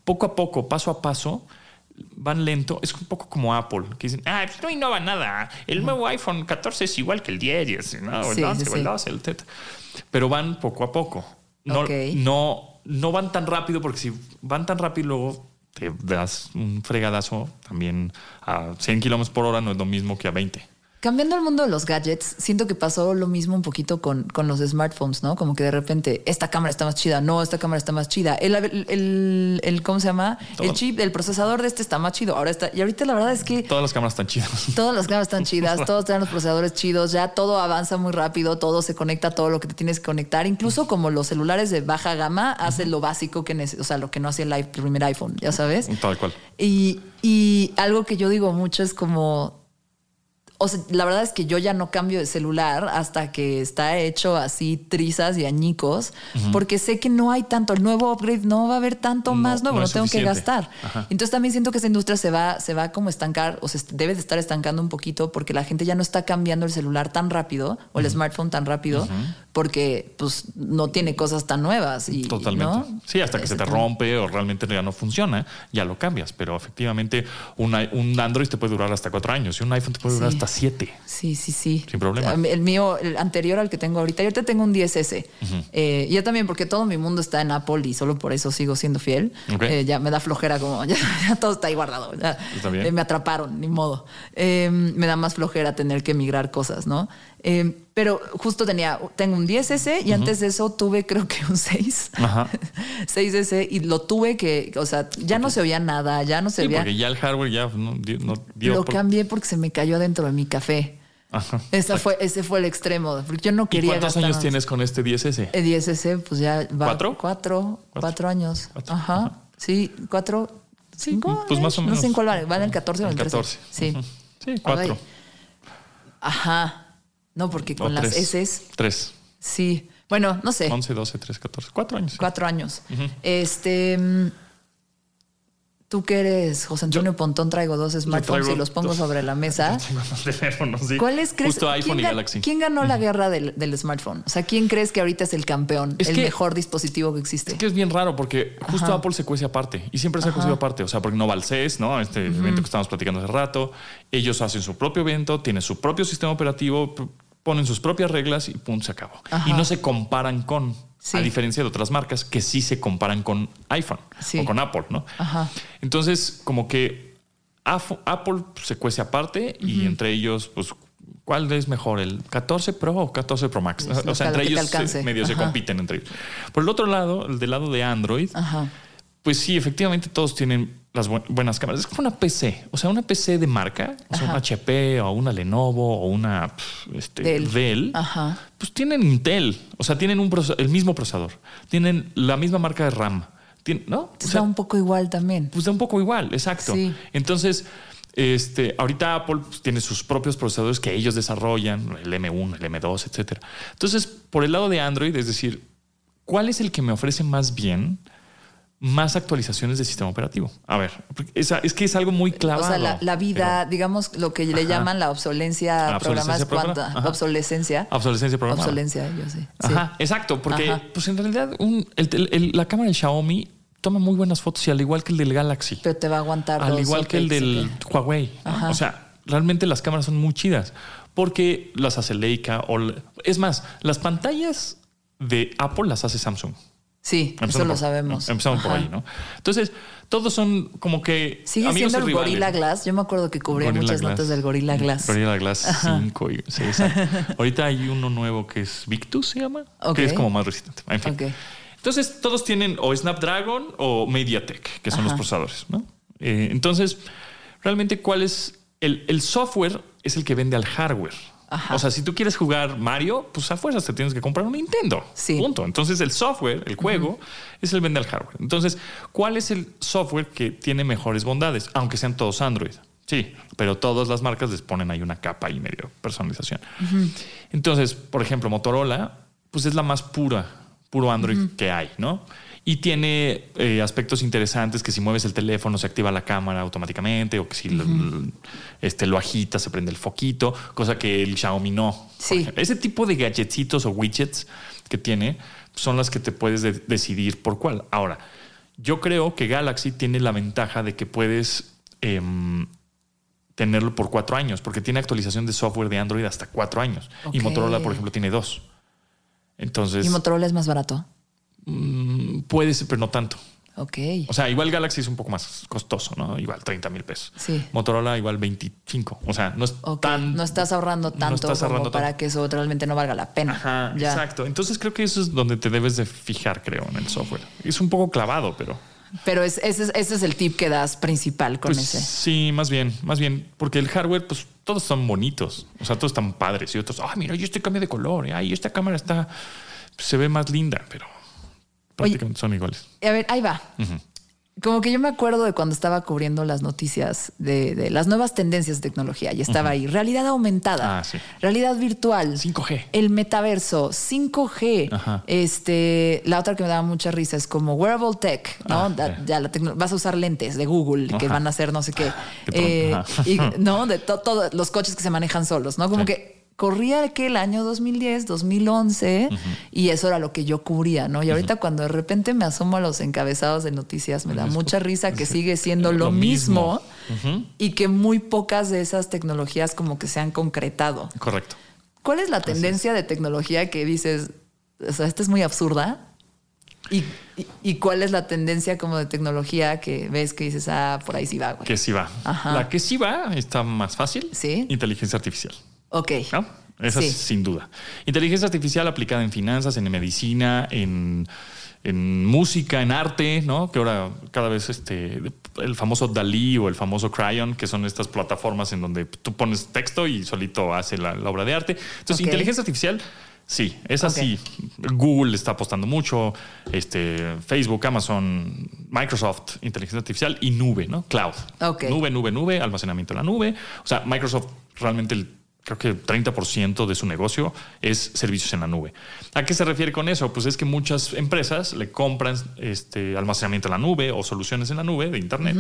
poco a poco, paso a paso, van lento. Es un poco como Apple, que dicen, ah, pues no innova nada. El nuevo iPhone 14 es igual que el 10, ¿no? el 11, el 12, el Pero van poco a poco. No, no, no van tan rápido, porque si van tan rápido, luego te das un fregadazo también a 100 kilómetros por hora, no es lo mismo que a 20. Cambiando el mundo de los gadgets, siento que pasó lo mismo un poquito con, con, los smartphones, ¿no? Como que de repente, esta cámara está más chida, no, esta cámara está más chida. El, el, el, ¿cómo se llama? El chip, el procesador de este está más chido. Ahora está, y ahorita la verdad es que... Todas las cámaras están chidas. Todas las cámaras están chidas, todos tienen los procesadores chidos, ya todo avanza muy rápido, todo se conecta a todo lo que te tienes que conectar. Incluso como los celulares de baja gama hacen lo básico que o sea, lo que no hacía el primer iPhone, ya sabes. Tal cual. Y, y algo que yo digo mucho es como o sea, la verdad es que yo ya no cambio de celular hasta que está hecho así trizas y añicos, porque sé que no hay tanto, el nuevo upgrade no va a haber tanto más nuevo, no, tengo que gastar. Entonces también siento que esa industria se va, se va como estancar, o se debe de estar estancando un poquito porque la gente ya no está cambiando el celular tan rápido o el smartphone tan rápido, porque pues no tiene cosas tan nuevas. Y, Totalmente. Sí, hasta que se te rompe o realmente ya no funciona, ya lo cambias. Pero efectivamente un, un Android te puede durar hasta cuatro años y un iPhone te puede durar hasta siete. Sí, sí, sí. Sin problema. El mío, el anterior al que tengo ahorita, yo ahorita tengo un 10S. Eh, yo también, porque todo mi mundo está en Apple y solo por eso sigo siendo fiel. Eh, ya me da flojera como, ya, todo está ahí guardado. Eh, me atraparon, ni modo. me da más flojera tener que migrar cosas, ¿no? Pero justo tenía, tengo un 10S y antes de eso tuve creo que un 6. Ajá. 6S y lo tuve que, o sea, ya no se oía nada, ya no se sí, porque ya el hardware ya no, dio. Lo cambié porque se me cayó dentro de mi café. Ajá. Esa fue, ese fue el extremo, porque yo no quería. ¿Y ¿Cuántos años tienes con este 10S? El 10S, pues ya va. ¿Cuatro? Cuatro, cuatro, años. Ajá. Sí, cuatro, cinco. pues más o menos. No sé en cuál vale el 14 o el, 14. Sí. Sí, cuatro. Ajá. No, porque con las S. Tres. Sí. Bueno, no sé. 11, 12, 13, 14. Cuatro años. Cuatro años. Este. Mm, Tú que eres José Antonio Pontón, traigo dos smartphones y los pongo sobre la mesa. ¿Cuáles crees? Justo iPhone ¿quién, y Galaxy. ¿Quién ganó la guerra del, smartphone? O sea, ¿quién crees que ahorita es el campeón, el mejor dispositivo que existe? Es que es bien raro porque justo Apple se cuece aparte y siempre se ha cocido aparte. O sea, porque no va al CES, ¿no? Este evento que estamos platicando hace rato. Ellos hacen su propio evento, tienen su propio sistema operativo, ponen sus propias reglas y punto, se acabó. Y no se comparan con. A diferencia de otras marcas que sí se comparan con iPhone o con Apple, ¿no? Entonces, como que Apple se cuece aparte y entre ellos, pues, ¿cuál es mejor? ¿El 14 Pro o 14 Pro Max? o sea, entre ellos medio se compiten entre ellos. Por el otro lado, el del lado de Android, pues sí, efectivamente todos tienen las buenas cámaras. Es como una PC, o sea, una PC de marca, o sea, una HP o una Lenovo o una este, Dell, pues tienen Intel, o sea, tienen un el mismo procesador, tienen la misma marca de RAM, ¿no? Pues da un poco igual también. Pues da un poco igual, exacto. Entonces, este, ahorita Apple pues, tiene sus propios procesadores que ellos desarrollan, el M1, el M2, etcétera. Entonces, por el lado de Android, es decir, ¿cuál es el que me ofrece más bien? Más actualizaciones de sistema operativo. A ver, es, es que es algo muy claro. O sea, la, vida, digamos, lo que le llaman la obsolencia, programada, obsolescencia. Obsolescencia programada. Obsolescencia, yo sé. Ajá, exacto, porque pues en realidad la cámara de Xiaomi toma muy buenas fotos y al igual que el del Galaxy. Pero te va a aguantar. Al igual que el del Huawei. O sea, realmente las cámaras son muy chidas porque las hace Leica o es más, las pantallas de Apple las hace Samsung. Sí, eso lo sabemos. Empezamos por ahí, ¿no? Entonces, todos son como que. Sigue siendo el Gorilla Glass. Yo me acuerdo que cubría muchas notas del Gorilla Glass. Gorilla Glass 5. Sí, Ahorita hay uno nuevo que es Victus, se llama, que es como más resistente. En fin. Entonces, todos tienen o Snapdragon o MediaTek, que son los procesadores, ¿no? Eh, entonces, realmente, ¿cuál es el, el software? Es el que vende al hardware. Ajá. O sea, si tú quieres jugar Mario, pues a fuerzas te tienes que comprar un Nintendo. Sí. Punto. Entonces el software, el juego, es el vende al hardware. Entonces, ¿cuál es el software que tiene mejores bondades? Aunque sean todos Android. Sí, pero todas las marcas les ponen ahí una capa y medio personalización. Entonces, por ejemplo, Motorola, pues es la más pura, puro Android que hay, ¿no? Y tiene eh, aspectos interesantes que si mueves el teléfono se activa la cámara automáticamente o que si lo, este, lo agitas se prende el foquito, cosa que el Xiaomi no. Sí. Ese tipo de gadgetitos o widgets que tiene son las que te puedes de- decidir por cuál. Ahora, yo creo que Galaxy tiene la ventaja de que puedes em, tenerlo por cuatro años, porque tiene actualización de software de Android hasta cuatro años. Y. Motorola, por ejemplo, tiene dos. Entonces, ¿Y Motorola es más barato? Mm, puede ser, pero no tanto. Ok. O sea, igual Galaxy es un poco más costoso, ¿no? Igual 30 mil pesos. Sí. Motorola igual 25. O sea, no es tan... no estás ahorrando no tanto como para que eso realmente no valga la pena. Ajá, Ya. exacto. Entonces creo que eso es donde te debes de fijar, creo, en el software. Es un poco clavado, pero... Pero es- ese, es, ese es el tip que das principal con Pues ese. sí, más bien, más bien, porque el hardware, pues todos son bonitos, o sea, todos están padres y otros, ah, mira, yo este cambio de color, ay, esta cámara está, se ve más linda, pero prácticamente son iguales. A ver, ahí va. Como que yo me acuerdo de cuando estaba cubriendo las noticias de, de las nuevas tendencias de tecnología y estaba ahí realidad aumentada, Ah, sí. realidad virtual, 5G. el metaverso, 5G. Ajá. Este, la otra que me daba mucha risa es como wearable tech, ¿no? Ah, Da- ya la tecno- vas a usar lentes de Google que van a hacer no sé qué, Eh, y no de to- todos los coches que se manejan solos, ¿no? Como Sí. que corría que el año 2010, 2011 y eso era lo que yo cubría, ¿no? Y ahorita cuando de repente me asomo a los encabezados de noticias me da mucha risa que sigue siendo lo, Lo mismo, mismo. y que muy pocas de esas tecnologías como que se han concretado. Correcto. ¿Cuál es la tendencia de tecnología que dices, o sea, esta es muy absurda? ¿Y, y, y cuál es la tendencia como de tecnología que ves que dices, ah, por ahí sí va, güey? Que sí va. Ajá. La que sí va está más fácil. Sí. Inteligencia artificial. Ok. ¿no? Esa Sí. es sin duda. Inteligencia artificial aplicada en finanzas, en medicina, en, en música, en arte, ¿no? Que ahora cada vez este el famoso Dalí o el famoso Cryon, que son estas plataformas en donde tú pones texto y solito hace la, la obra de arte. Entonces, inteligencia artificial, sí, es así. Google está apostando mucho, este, Facebook, Amazon, Microsoft, inteligencia artificial y nube, ¿no? Cloud. Ok. Nube, nube, nube, almacenamiento en la nube. O sea, Microsoft realmente el creo que 30% de su negocio es servicios en la nube. ¿A qué se refiere con eso? Pues es que muchas empresas le compran este almacenamiento en la nube o soluciones en la nube de Internet.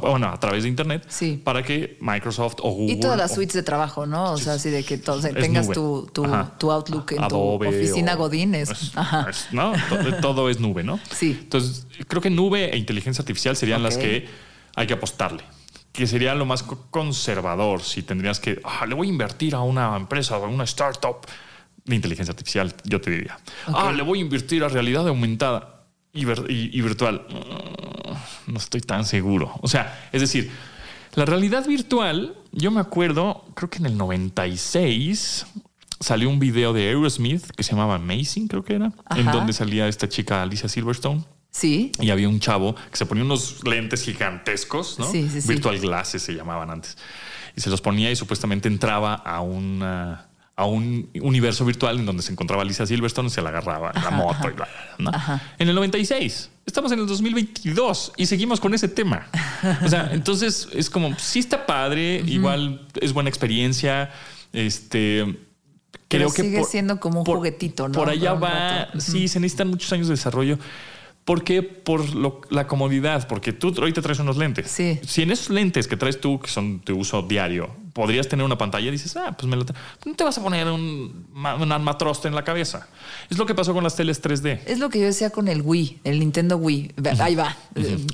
Bueno, a través de Internet, Sí. para que Microsoft o Google. Y todas las suites de trabajo, ¿no? O sea, así de que todo- tengas tu, tu, tu Outlook en Adobe tu oficina o- Godín. Es, es- ajá. es- no, todo, todo es nube, ¿no? Sí. Entonces, creo que nube e inteligencia artificial serían las que hay que apostarle. Que sería lo más co- conservador si tendrías que, ah, le voy a invertir a una empresa o a una startup de inteligencia artificial, yo te diría. Ah, le voy a invertir a realidad aumentada y, ver- y- y virtual. Mm, No estoy tan seguro. O sea, es decir, la realidad virtual, yo me acuerdo, creo que en el 96 salió un video de Aerosmith que se llamaba Amazing, creo que era, en donde salía esta chica Alicia Silverstone. Sí. Y había un chavo que se ponía unos lentes gigantescos, ¿no? Sí, sí, sí. Virtual glasses se llamaban antes. Y se los ponía y supuestamente entraba a una- a un universo virtual en donde se encontraba Alicia Silverstone y se la agarraba en la moto y bla, ¿no? En el 96. Estamos en el 2022 y seguimos con ese tema. O sea, entonces es como, sí está padre, igual es buena experiencia. Este, Pero creo que sigue siendo como un juguetito, ¿no? Por allá va. Sí, se necesitan muchos años de desarrollo. ¿Por qué? Por lo- la comodidad, porque tú ahorita traes unos lentes. Sí. Si en esos lentes que traes tú, que son de uso diario, podrías tener una pantalla, dices, ah, pues me lo No te vas a poner un, un armatroste en la cabeza. Es lo que pasó con las teles 3D. Es lo que yo decía con el Wii, el Nintendo Wii. Ahí va.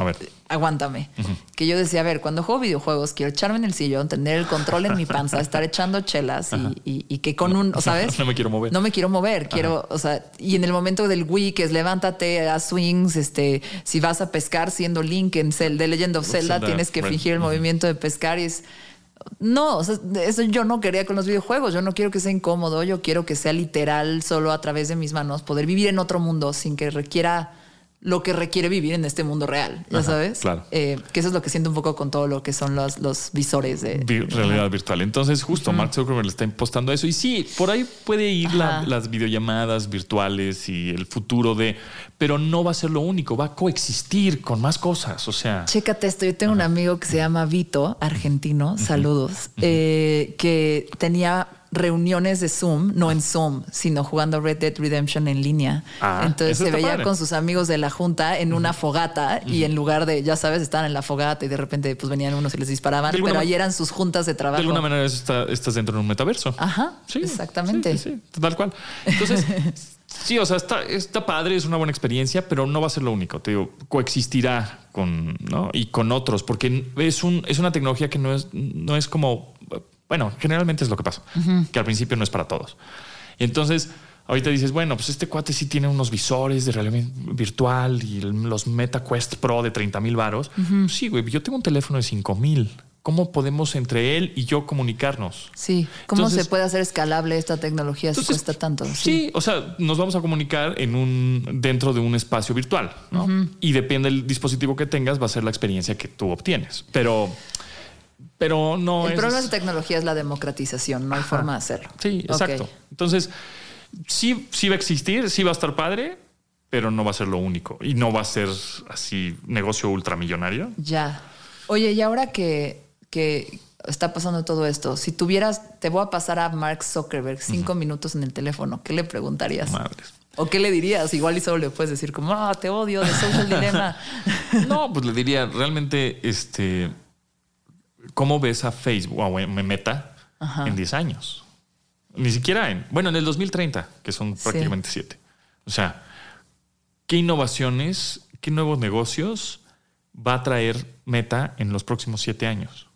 A ver. Aguántame. Que yo decía, a ver, cuando juego videojuegos, quiero echarme en el sillón, tener el control en mi panza, estar echando chelas y, y- y que con un, ¿sabes? No me quiero mover. No me quiero mover, quiero, o sea, y en el momento del Wii, que es levántate, haz swings, este, si vas a pescar siendo Link en Zelda, The Legend of Zelda, Zelda, tienes que fingir el movimiento de pescar y es... No, o sea, eso yo no quería con los videojuegos. Yo no quiero que sea incómodo. Yo quiero que sea literal, solo a través de mis manos, poder vivir en otro mundo sin que requiera lo que requiere vivir en este mundo real, ya sabes. claro. Eh, que eso es lo que siento un poco con todo lo que son los, los visores de realidad virtual. Entonces, justo Mark Zuckerberg le está impostando eso. Y sí, por ahí puede ir la- las videollamadas virtuales y el futuro de, pero no va a ser lo único, va a coexistir con más cosas. O sea, Chécate esto, yo tengo un amigo que se llama Vito, argentino, saludos, eh, que tenía reuniones de Zoom, no en Zoom, sino jugando Red Dead Redemption en línea. Ah, Entonces se veía padre. con sus amigos de la junta en una fogata y en lugar de, ya sabes, estaban en la fogata y de repente pues venían unos y les disparaban, pero ahí eran sus juntas de trabajo. de alguna manera eso está- estás dentro de un metaverso. Ajá, exactamente. Sí, sí, sí, tal cual. Entonces, sí, o sea, está, está padre, es una buena experiencia, pero no va a ser lo único. Te digo, coexistirá con, ¿no? Y con otros, porque es, un, es una tecnología que no es, no es como, bueno, generalmente es lo que pasa, que al principio no es para todos. Entonces, ahorita dices, bueno, pues este cuate sí tiene unos visores de realidad virtual y los MetaQuest Pro de 30 mil varos. Sí, güey, yo tengo un teléfono de 5 mil. ¿Cómo podemos entre él y yo comunicarnos? Sí, ¿cómo Entonces- se puede hacer escalable esta tecnología si cuesta tanto? Sí. o sea, nos vamos a comunicar en un dentro de un espacio virtual, ¿no? Y depende del dispositivo que tengas, va a ser la experiencia que tú obtienes. Pero, pero no El es. problema de tecnología es la democratización, no hay forma de hacerlo. Sí, exacto. Entonces, sí, sí va a existir, sí va a estar padre, pero no va a ser lo único y no va a ser así negocio ultramillonario. Ya. Oye, y ahora que, que está pasando todo esto, si tuvieras, te voy a pasar a Mark Zuckerberg cinco minutos en el teléfono, ¿qué le preguntarías? Madres. ¿O qué le dirías? Igual y solo le puedes decir como, ah, te odio de Social Dilemma. No, pues le diría realmente, este, ¿cómo ves a Facebook o a Meta en 10 años? Ni siquiera en, bueno, en el 2030, que son prácticamente 7. O sea, ¿qué innovaciones, qué nuevos negocios va a traer Meta en los próximos 7 años?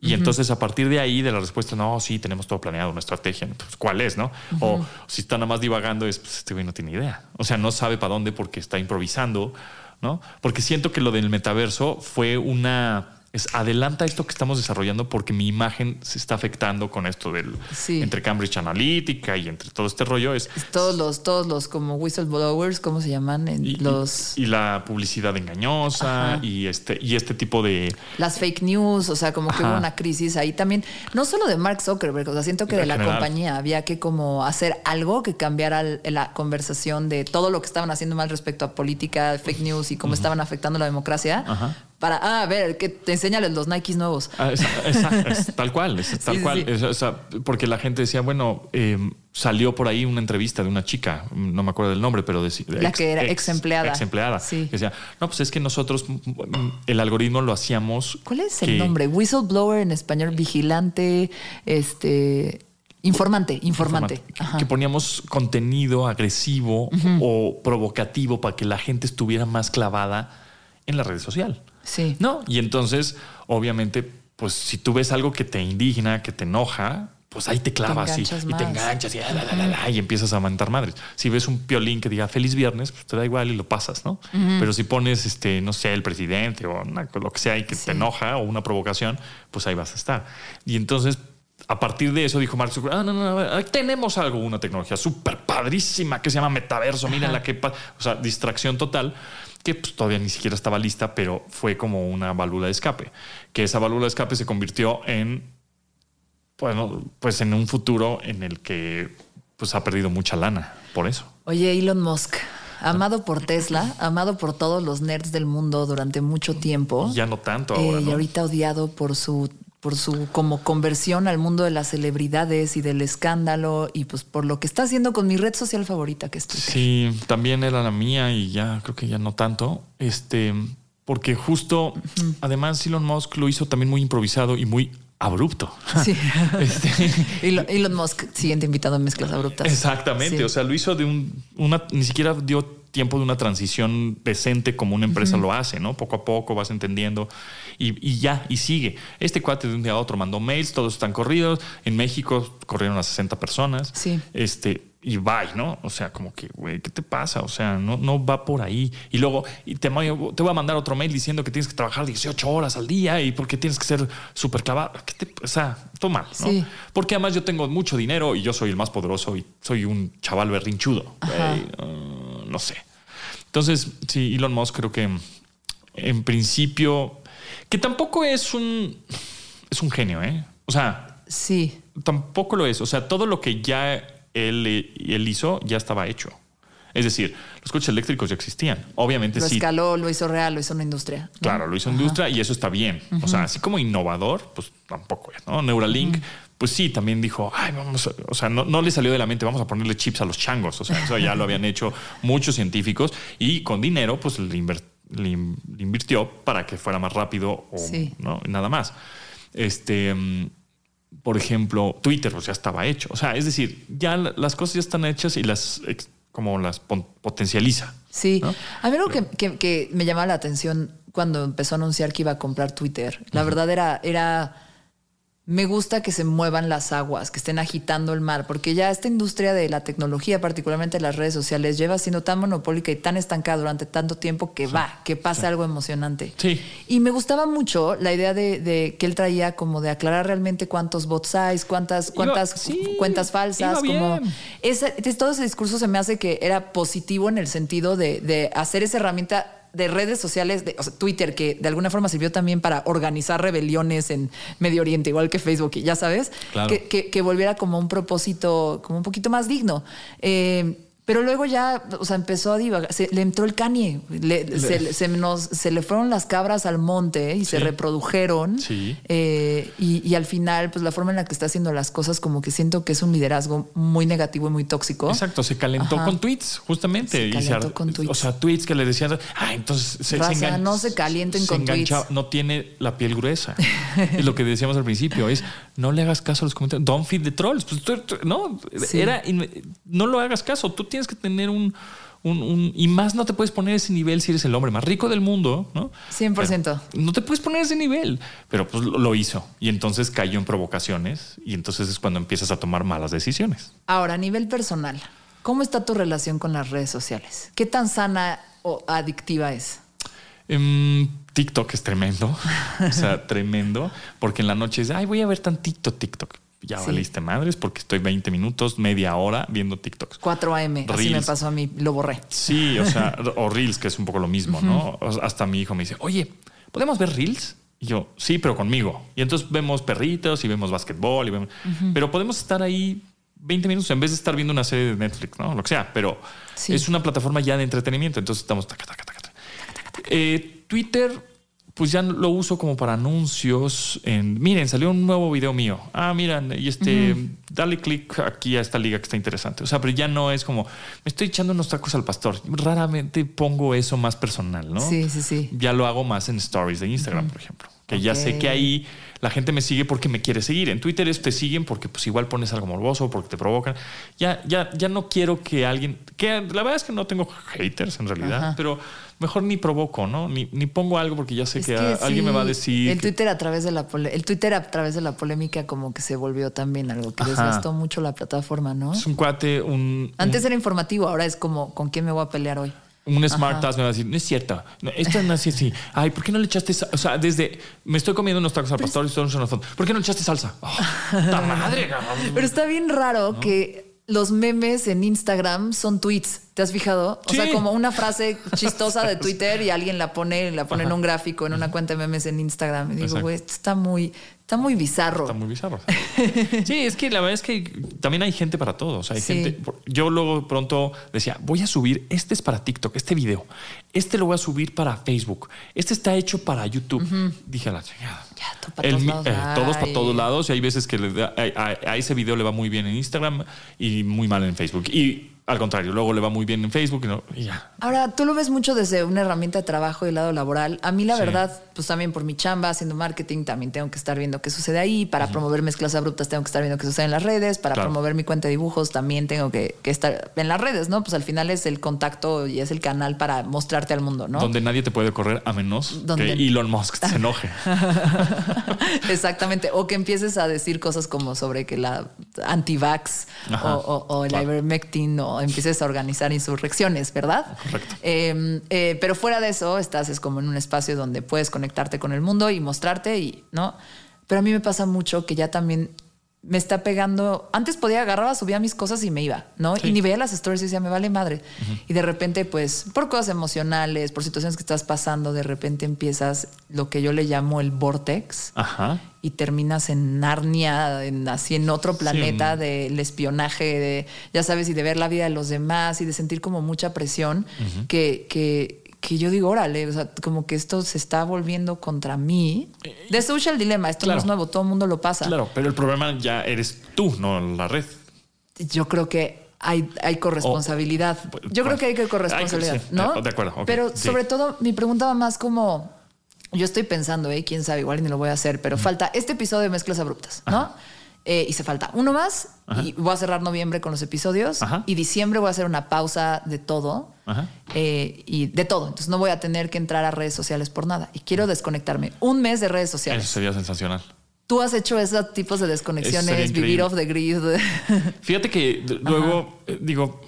Y entonces a partir de ahí, de la respuesta, no, sí, tenemos todo planeado, una estrategia, pues, ¿cuál es? no? O si está nada más divagando, es, pues este güey no tiene idea. O sea, no sabe para dónde porque está improvisando, ¿no? Porque siento que lo del metaverso fue una... Es, adelanta esto que estamos desarrollando porque mi imagen se está afectando con esto del Sí. entre Cambridge Analytica y entre todo este rollo es todos los, todos los como whistleblowers, ¿cómo se llaman? Y, los y la publicidad engañosa Ajá. y este y este tipo de las fake news, o sea, como que Ajá. hubo una crisis ahí también, no solo de Mark Zuckerberg, o sea, siento que de la general. compañía había que como hacer algo que cambiara la conversación de todo lo que estaban haciendo mal respecto a política, fake news y cómo estaban afectando la democracia. Ajá. Para, ah, a ver, que te enséñales los Nikes nuevos. Ah, es tal cual, es tal Sí, cual. sí. Es- o sea, porque la gente decía, bueno, eh, salió por ahí una entrevista de una chica, no me acuerdo del nombre, pero decía. La que era ex empleada. Ex empleada. Sí. Que decía, no, pues es que nosotros mm, el algoritmo lo hacíamos. ¿Cuál es el nombre? Whistleblower en español, vigilante, este, informante, informante. Ajá. Que poníamos contenido agresivo o provocativo para que la gente estuviera más clavada en la red social. Sí. No, y entonces, obviamente, pues si tú ves algo que te indigna, que te enoja, pues ahí te clavas y, te enganchas y, ah, la, la, y empiezas a mentar madres. Si ves un piolín que diga feliz viernes, pues te da igual y lo pasas, ¿no? Pero si pones, este, no sé, el presidente o una- lo que sea y que Sí. te enoja o una provocación, pues ahí vas a estar. Y entonces, a partir de eso dijo Mark Zuckerberg, ah, no, no, no, tenemos algo, una tecnología súper padrísima que se llama metaverso, miren la que, pa-". o sea, distracción total que pues, todavía ni siquiera estaba lista, pero fue como una válvula de escape, que esa válvula de escape se convirtió en, bueno, pues en un futuro en el que pues ha perdido mucha lana por eso. Oye, Elon Musk, amado por Tesla, amado por todos los nerds del mundo durante mucho tiempo. Y ya no tanto Eh, Y ¿no? ahorita odiado por su por su como conversión al mundo de las celebridades y del escándalo y pues por lo que está haciendo con mi red social favorita que es Twitter. Sí, también era la mía y ya creo que ya no tanto. Este, porque justo, además Elon Musk lo hizo también muy improvisado y muy abrupto. Sí. Este, Elon, Elon Musk, siguiente invitado en Mezclas Abruptas. Exactamente, Sí. o sea, lo hizo de un, una, ni siquiera dio tiempo de una transición decente como una empresa lo hace, ¿no? Poco a poco vas entendiendo y, y ya, y sigue. Este cuate de un día a otro mandó mails, todos están corridos. En México corrieron a 60 personas. Sí. Este, y bye, ¿no? O sea, como que, güey, ¿qué te pasa? O sea, no, no va por ahí. Y luego y te, voy- te voy a mandar otro mail diciendo que tienes que trabajar 18 horas al día y porque tienes que ser súper clavado. ¿Qué te- o sea, todo mal, ¿no? Sí. Porque además yo tengo mucho dinero y yo soy el más poderoso y soy un chaval berrinchudo. Uh, no sé. Entonces, sí, Elon Musk creo que en principio, que tampoco es un, es un genio, ¿eh? O sea, Sí. tampoco lo es. O sea, todo lo que ya él, él hizo ya estaba hecho. Es decir, los coches eléctricos ya existían. Obviamente Lo sí. escaló, lo hizo real, lo hizo una industria. ¿no? Claro, lo hizo industria y eso está bien. O sea, así como innovador, pues tampoco es, ¿no? Neuralink, pues sí, también dijo, ay, vamos, a-". o sea, no, no le salió de la mente, vamos a ponerle chips a los changos. O sea, eso ya lo habían hecho muchos científicos y con dinero, pues le, inver- le in- le invirtió para que fuera más rápido o Sí. no, nada más. Este. mm, Por ejemplo, Twitter pues ya estaba hecho. O sea, es decir, ya la- las cosas ya están hechas y las como las potencializa. Sí. ¿no? A mí algo que, que- que me llamaba la atención cuando empezó a anunciar que iba a comprar Twitter, la verdad era, era. Me gusta que se muevan las aguas, que estén agitando el mar, porque ya esta industria de la tecnología, particularmente las redes sociales, lleva siendo tan monopólica y tan estancada durante tanto tiempo que va, que pasa algo emocionante. Sí. Y me gustaba mucho la idea de, de que él traía como de aclarar realmente cuántos bots hay, cuántas, cuántas sí, cuentas falsas, como ese, entonces, todo ese discurso se me hace que era positivo en el sentido de, de hacer esa herramienta de redes sociales, de, o sea, Twitter, que de alguna forma sirvió también para organizar rebeliones en Medio Oriente, igual que Facebook, y ya sabes, Claro. que, que- que volviera como un propósito, como un poquito más digno. Eh, pero luego ya, o sea, empezó a divagar, se, le entró el Kanye, le- se, se nos- se le fueron las cabras al monte y se reprodujeron. Sí. Eh, y, y al final, pues la forma en la que está haciendo las cosas, como que siento que es un liderazgo muy negativo y muy tóxico. Exacto, se calentó Ajá. con tweets, justamente. Se Y calentó con tweets. O sea, tweets que le decían, ah, entonces se, Raza, engan- no se calienten con tweets. No tiene la piel gruesa. es lo que decíamos al principio, es no le hagas caso a los comentarios. Don't feed the trolls. Pues tú- tú- no, Sí. era, no lo hagas caso. Tú tienes que tener un, un- un- y más no te puedes poner ese nivel si eres el hombre más rico del mundo, ¿no? 100%. Pero no te puedes poner ese nivel, pero pues lo, lo hizo y entonces cayó en provocaciones y entonces es cuando empiezas a tomar malas decisiones. Ahora, a nivel personal, ¿cómo está tu relación con las redes sociales? ¿Qué tan sana o adictiva es? Em, TikTok es tremendo, o sea, tremendo, porque en la noche es, ay, voy a ver tantito TikTok. Ya Sí. valiste madres porque estoy 20 minutos, media hora viendo TikToks. 4 AM, así me Reels. pasó a mí, lo borré. Sí, o sea, o Reels, que es un poco lo mismo, ¿no? Hasta mi hijo me dice, oye, ¿podemos ver Reels? Y yo, sí, pero conmigo. Y entonces vemos perritos y vemos básquetbol, y vemos, pero podemos estar ahí 20 minutos en vez de estar viendo una serie de Netflix, ¿no? Lo que sea, pero Sí. es una plataforma ya de entretenimiento, entonces estamos... taca, taca, taca, taca. Eh, Twitter, pues ya lo uso como para anuncios. En, miren, salió un nuevo video mío. Ah, miran, y este, dale clic aquí a esta liga que está interesante. O sea, pero ya no es como, me estoy echando unos tacos al pastor. Raramente pongo eso más personal, ¿no? Sí, sí, sí. Ya lo hago más en stories de Instagram, por ejemplo. Que ya sé que ahí la gente me sigue porque me quiere seguir. En Twitter es te siguen porque pues igual pones algo morboso, porque te provocan. Ya, ya, ya no quiero que alguien, que la verdad es que no tengo haters en realidad, Ajá. pero mejor ni provoco, ¿no? Ni, ni pongo algo porque ya sé Es que, que a- alguien me va a decir. El que- Twitter a través de la pole- el Twitter a través de la polémica como que se volvió también algo que Ajá. desgastó mucho la plataforma, ¿no? es un cuate, un, Antes un, era informativo, ahora es como con quién me voy a pelear hoy. Un smart ass me va a decir, no es cierto, no, esto no es así. Ay, ¿por qué no le echaste sa-?" O sea, desde me estoy comiendo unos tacos al pastor y estoy en una foto. ¿Por qué no le echaste salsa? Oh, ¡ta madre! Pero está bien raro que los memes en Instagram son tweets. ¿Te has fijado? O sea, como una frase chistosa de Twitter y alguien la pone, la pone en un gráfico, en una cuenta de memes en Instagram. Y digo, güey, esto está muy, está muy bizarro. Está muy bizarro. Sí, es que la verdad es que también hay gente para todo. O sea, hay Sí. gente. Yo luego pronto decía, voy a subir, este es para TikTok, este video. Este lo voy a subir para Facebook. Este está hecho para YouTube. Dije a la chingada. Ya, todo para El todos lados. eh, todos para todos lados. Y hay veces que le da- a, a- a ese video le va muy bien en Instagram y muy mal en Facebook. Y al contrario, luego le va muy bien en Facebook y, no- y ya. Ahora, tú lo ves mucho desde una herramienta de trabajo y el lado laboral. A mí, la Sí. verdad, pues también por mi chamba, haciendo marketing, también tengo que estar viendo qué sucede ahí. Para promover mezclas abruptas, tengo que estar viendo qué sucede en las redes. Para Claro. promover mi cuenta de dibujos, también tengo que, que estar en las redes, ¿no? Pues al final es el contacto y es el canal para mostrarte al mundo, ¿no? Donde nadie te puede correr a menos Donde- que Elon Musk se enoje. Exactamente. O que empieces a decir cosas como sobre que la anti-vax o, o- o el ivermectin o empieces a organizar insurrecciones, ¿verdad? Correcto. Eh, eh, pero fuera de eso, estás es como en un espacio donde puedes conectarte con el mundo y mostrarte y, ¿no? Pero a mí me pasa mucho que ya también me está pegando. Antes podía agarraba, subía mis cosas y me iba, ¿no? Y ni veía las stories y decía, me vale madre. Y de repente, pues, por cosas emocionales, por situaciones que estás pasando, de repente empiezas lo que yo le llamo el vortex. Ajá. Y terminas en Narnia, en, así en otro planeta un- del espionaje, de, ya sabes, y de ver la vida de los demás y de sentir como mucha presión que, que, que yo digo, órale, o sea, como que esto se está volviendo contra mí. De social dilema, esto claro. no es nuevo, todo el mundo lo pasa. Claro, pero el problema ya eres tú, no la red. Yo creo que hay, hay corresponsabilidad. O- Yo creo que hay que corresponsabilidad, Hay que- sí, ¿no? de acuerdo, ok, Pero sí. sobre todo, mi pregunta va más como. Yo estoy pensando, ¿eh? quién sabe, igual ni lo voy a hacer, pero falta este episodio de mezclas abruptas, ¿no? Eh, y se falta uno más y voy a cerrar noviembre con los episodios Ajá. y diciembre voy a hacer una pausa de todo eh, y de todo. Entonces no voy a tener que entrar a redes sociales por nada y quiero desconectarme un mes de redes sociales. Eso sería sensacional. Tú has hecho esos tipos de desconexiones, vivir off the grid. Fíjate que luego eh, digo,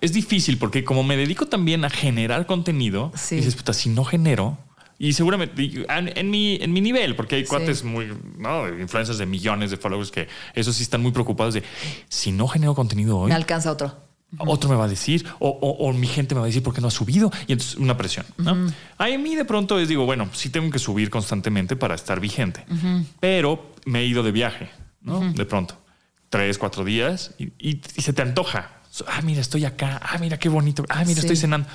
es difícil porque como me dedico también a generar contenido, Sí. dices, puta, si no genero, y seguramente en, en mi, en mi nivel, porque hay Sí. cuates muy, ¿no? Influencers de millones de followers que esos sí están muy preocupados de, si no genero contenido hoy, Me alcanza otro. otro me va a decir, o, o- o mi gente me va a decir por qué no ha subido, y entonces una presión. ¿no? A mí de pronto es digo, bueno, sí tengo que subir constantemente para estar vigente, pero me he ido de viaje, ¿no? De pronto, tres, cuatro días, y, y- y se te antoja. Ah, mira, estoy acá, ah, mira qué bonito, ah, mira, Sí. estoy cenando.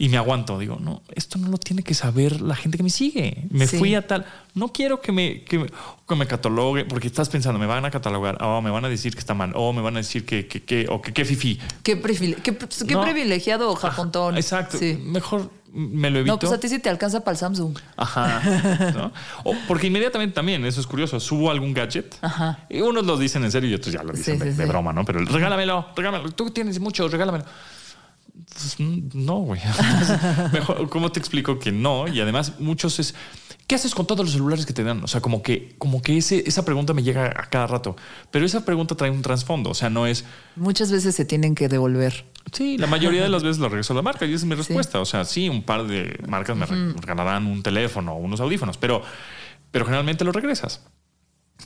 Y me aguanto, digo, no, esto no lo tiene que saber la gente que me sigue. Me Sí. fui a tal, no quiero que me, que, me- que me catalogue, porque estás pensando, me van a catalogar, o me van a decir que está mal, o me van a decir que, que, que o que qué fifi. Qué, qué, qué No. privilegiado japontón. Exacto. Sí. Mejor me lo evito. No, pues a ti sí te alcanza para el Samsung. Ajá. ¿no? O porque inmediatamente también, eso es curioso, subo algún gadget Ajá. y unos lo dicen en serio y otros ya lo dicen Sí, de, sí, de broma, ¿no? Pero el, regálamelo, regálamelo. Tú tienes mucho, regálamelo. Pues, mm, no, güey. Mejor, ¿cómo te explico que no? Y además, muchos es. ¿Qué haces con todos los celulares que te dan? O sea, como que, como que ese, esa pregunta me llega a cada rato. Pero esa pregunta trae un trasfondo. O sea, no es. Muchas veces se tienen que devolver. Sí, la mayoría de las veces lo regreso a la marca y esa es mi respuesta. O sea, sí, un par de marcas me re- regalarán un teléfono o unos audífonos, pero, pero generalmente lo regresas.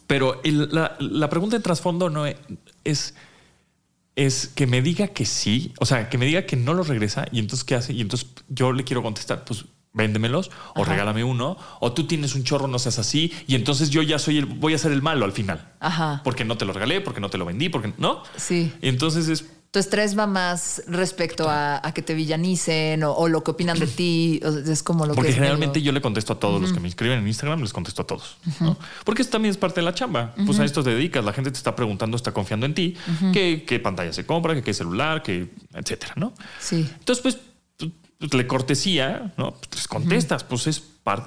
Pero el- la, la pregunta de trasfondo no es, es que me diga que sí, o sea, que me diga que no lo regresa y entonces ¿qué hace? Y entonces yo le quiero contestar, pues véndemelos o regálame uno o tú tienes un chorro, no seas así y entonces yo ya soy el, voy a ser el malo al final. Ajá. Porque no te lo regalé, porque no te lo vendí, porque no. Sí. Y entonces es Tu estrés va más respecto a, a que te villanicen o, o lo que opinan de ti. Es como lo Porque que es generalmente medio- yo le contesto a todos los que me inscriben en Instagram, les contesto a todos. ¿no? Porque eso también es parte de la chamba. Pues a esto te dedicas, la gente te está preguntando, está confiando en ti, qué, qué pantalla se compra, qué, qué celular, qué, etcétera, ¿no? Sí. Entonces, pues, pues, le cortesía, ¿no? Pues, les contestas, pues es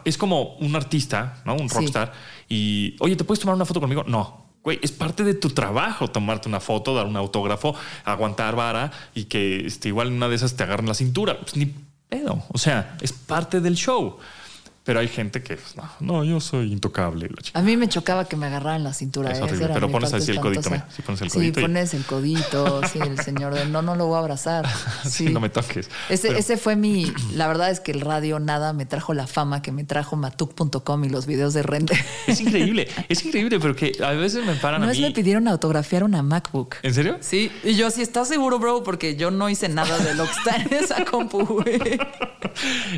es como un artista, ¿no? Un Sí. rockstar. Y, oye, ¿te puedes tomar una foto conmigo? No. Güey, es parte de tu trabajo tomarte una foto, dar un autógrafo, aguantar vara y que este, igual en una de esas te agarren la cintura. Pues ni pedo. O sea, es parte del show. Pero hay gente que, pues, no, no, yo soy intocable. la. A mí me chocaba que me agarraran la cintura. Es ¿eh? horrible, pero pones así el codito, mira, sí pones el codito Sí, pones el codito. sí, el señor de no, no lo voy a abrazar. Sí, Sí. no me toques. Ese, Pero- ese fue mi. La verdad es que el radio nada me trajo la fama que me trajo matuk.com y los videos de rente. Es increíble, es increíble, pero que a veces me paran Una a mí. me pidieron autografiar una MacBook. ¿En serio? Sí, y yo sí, ¿estás seguro, bro? Porque yo no hice nada de lo que está en esa compu, güey.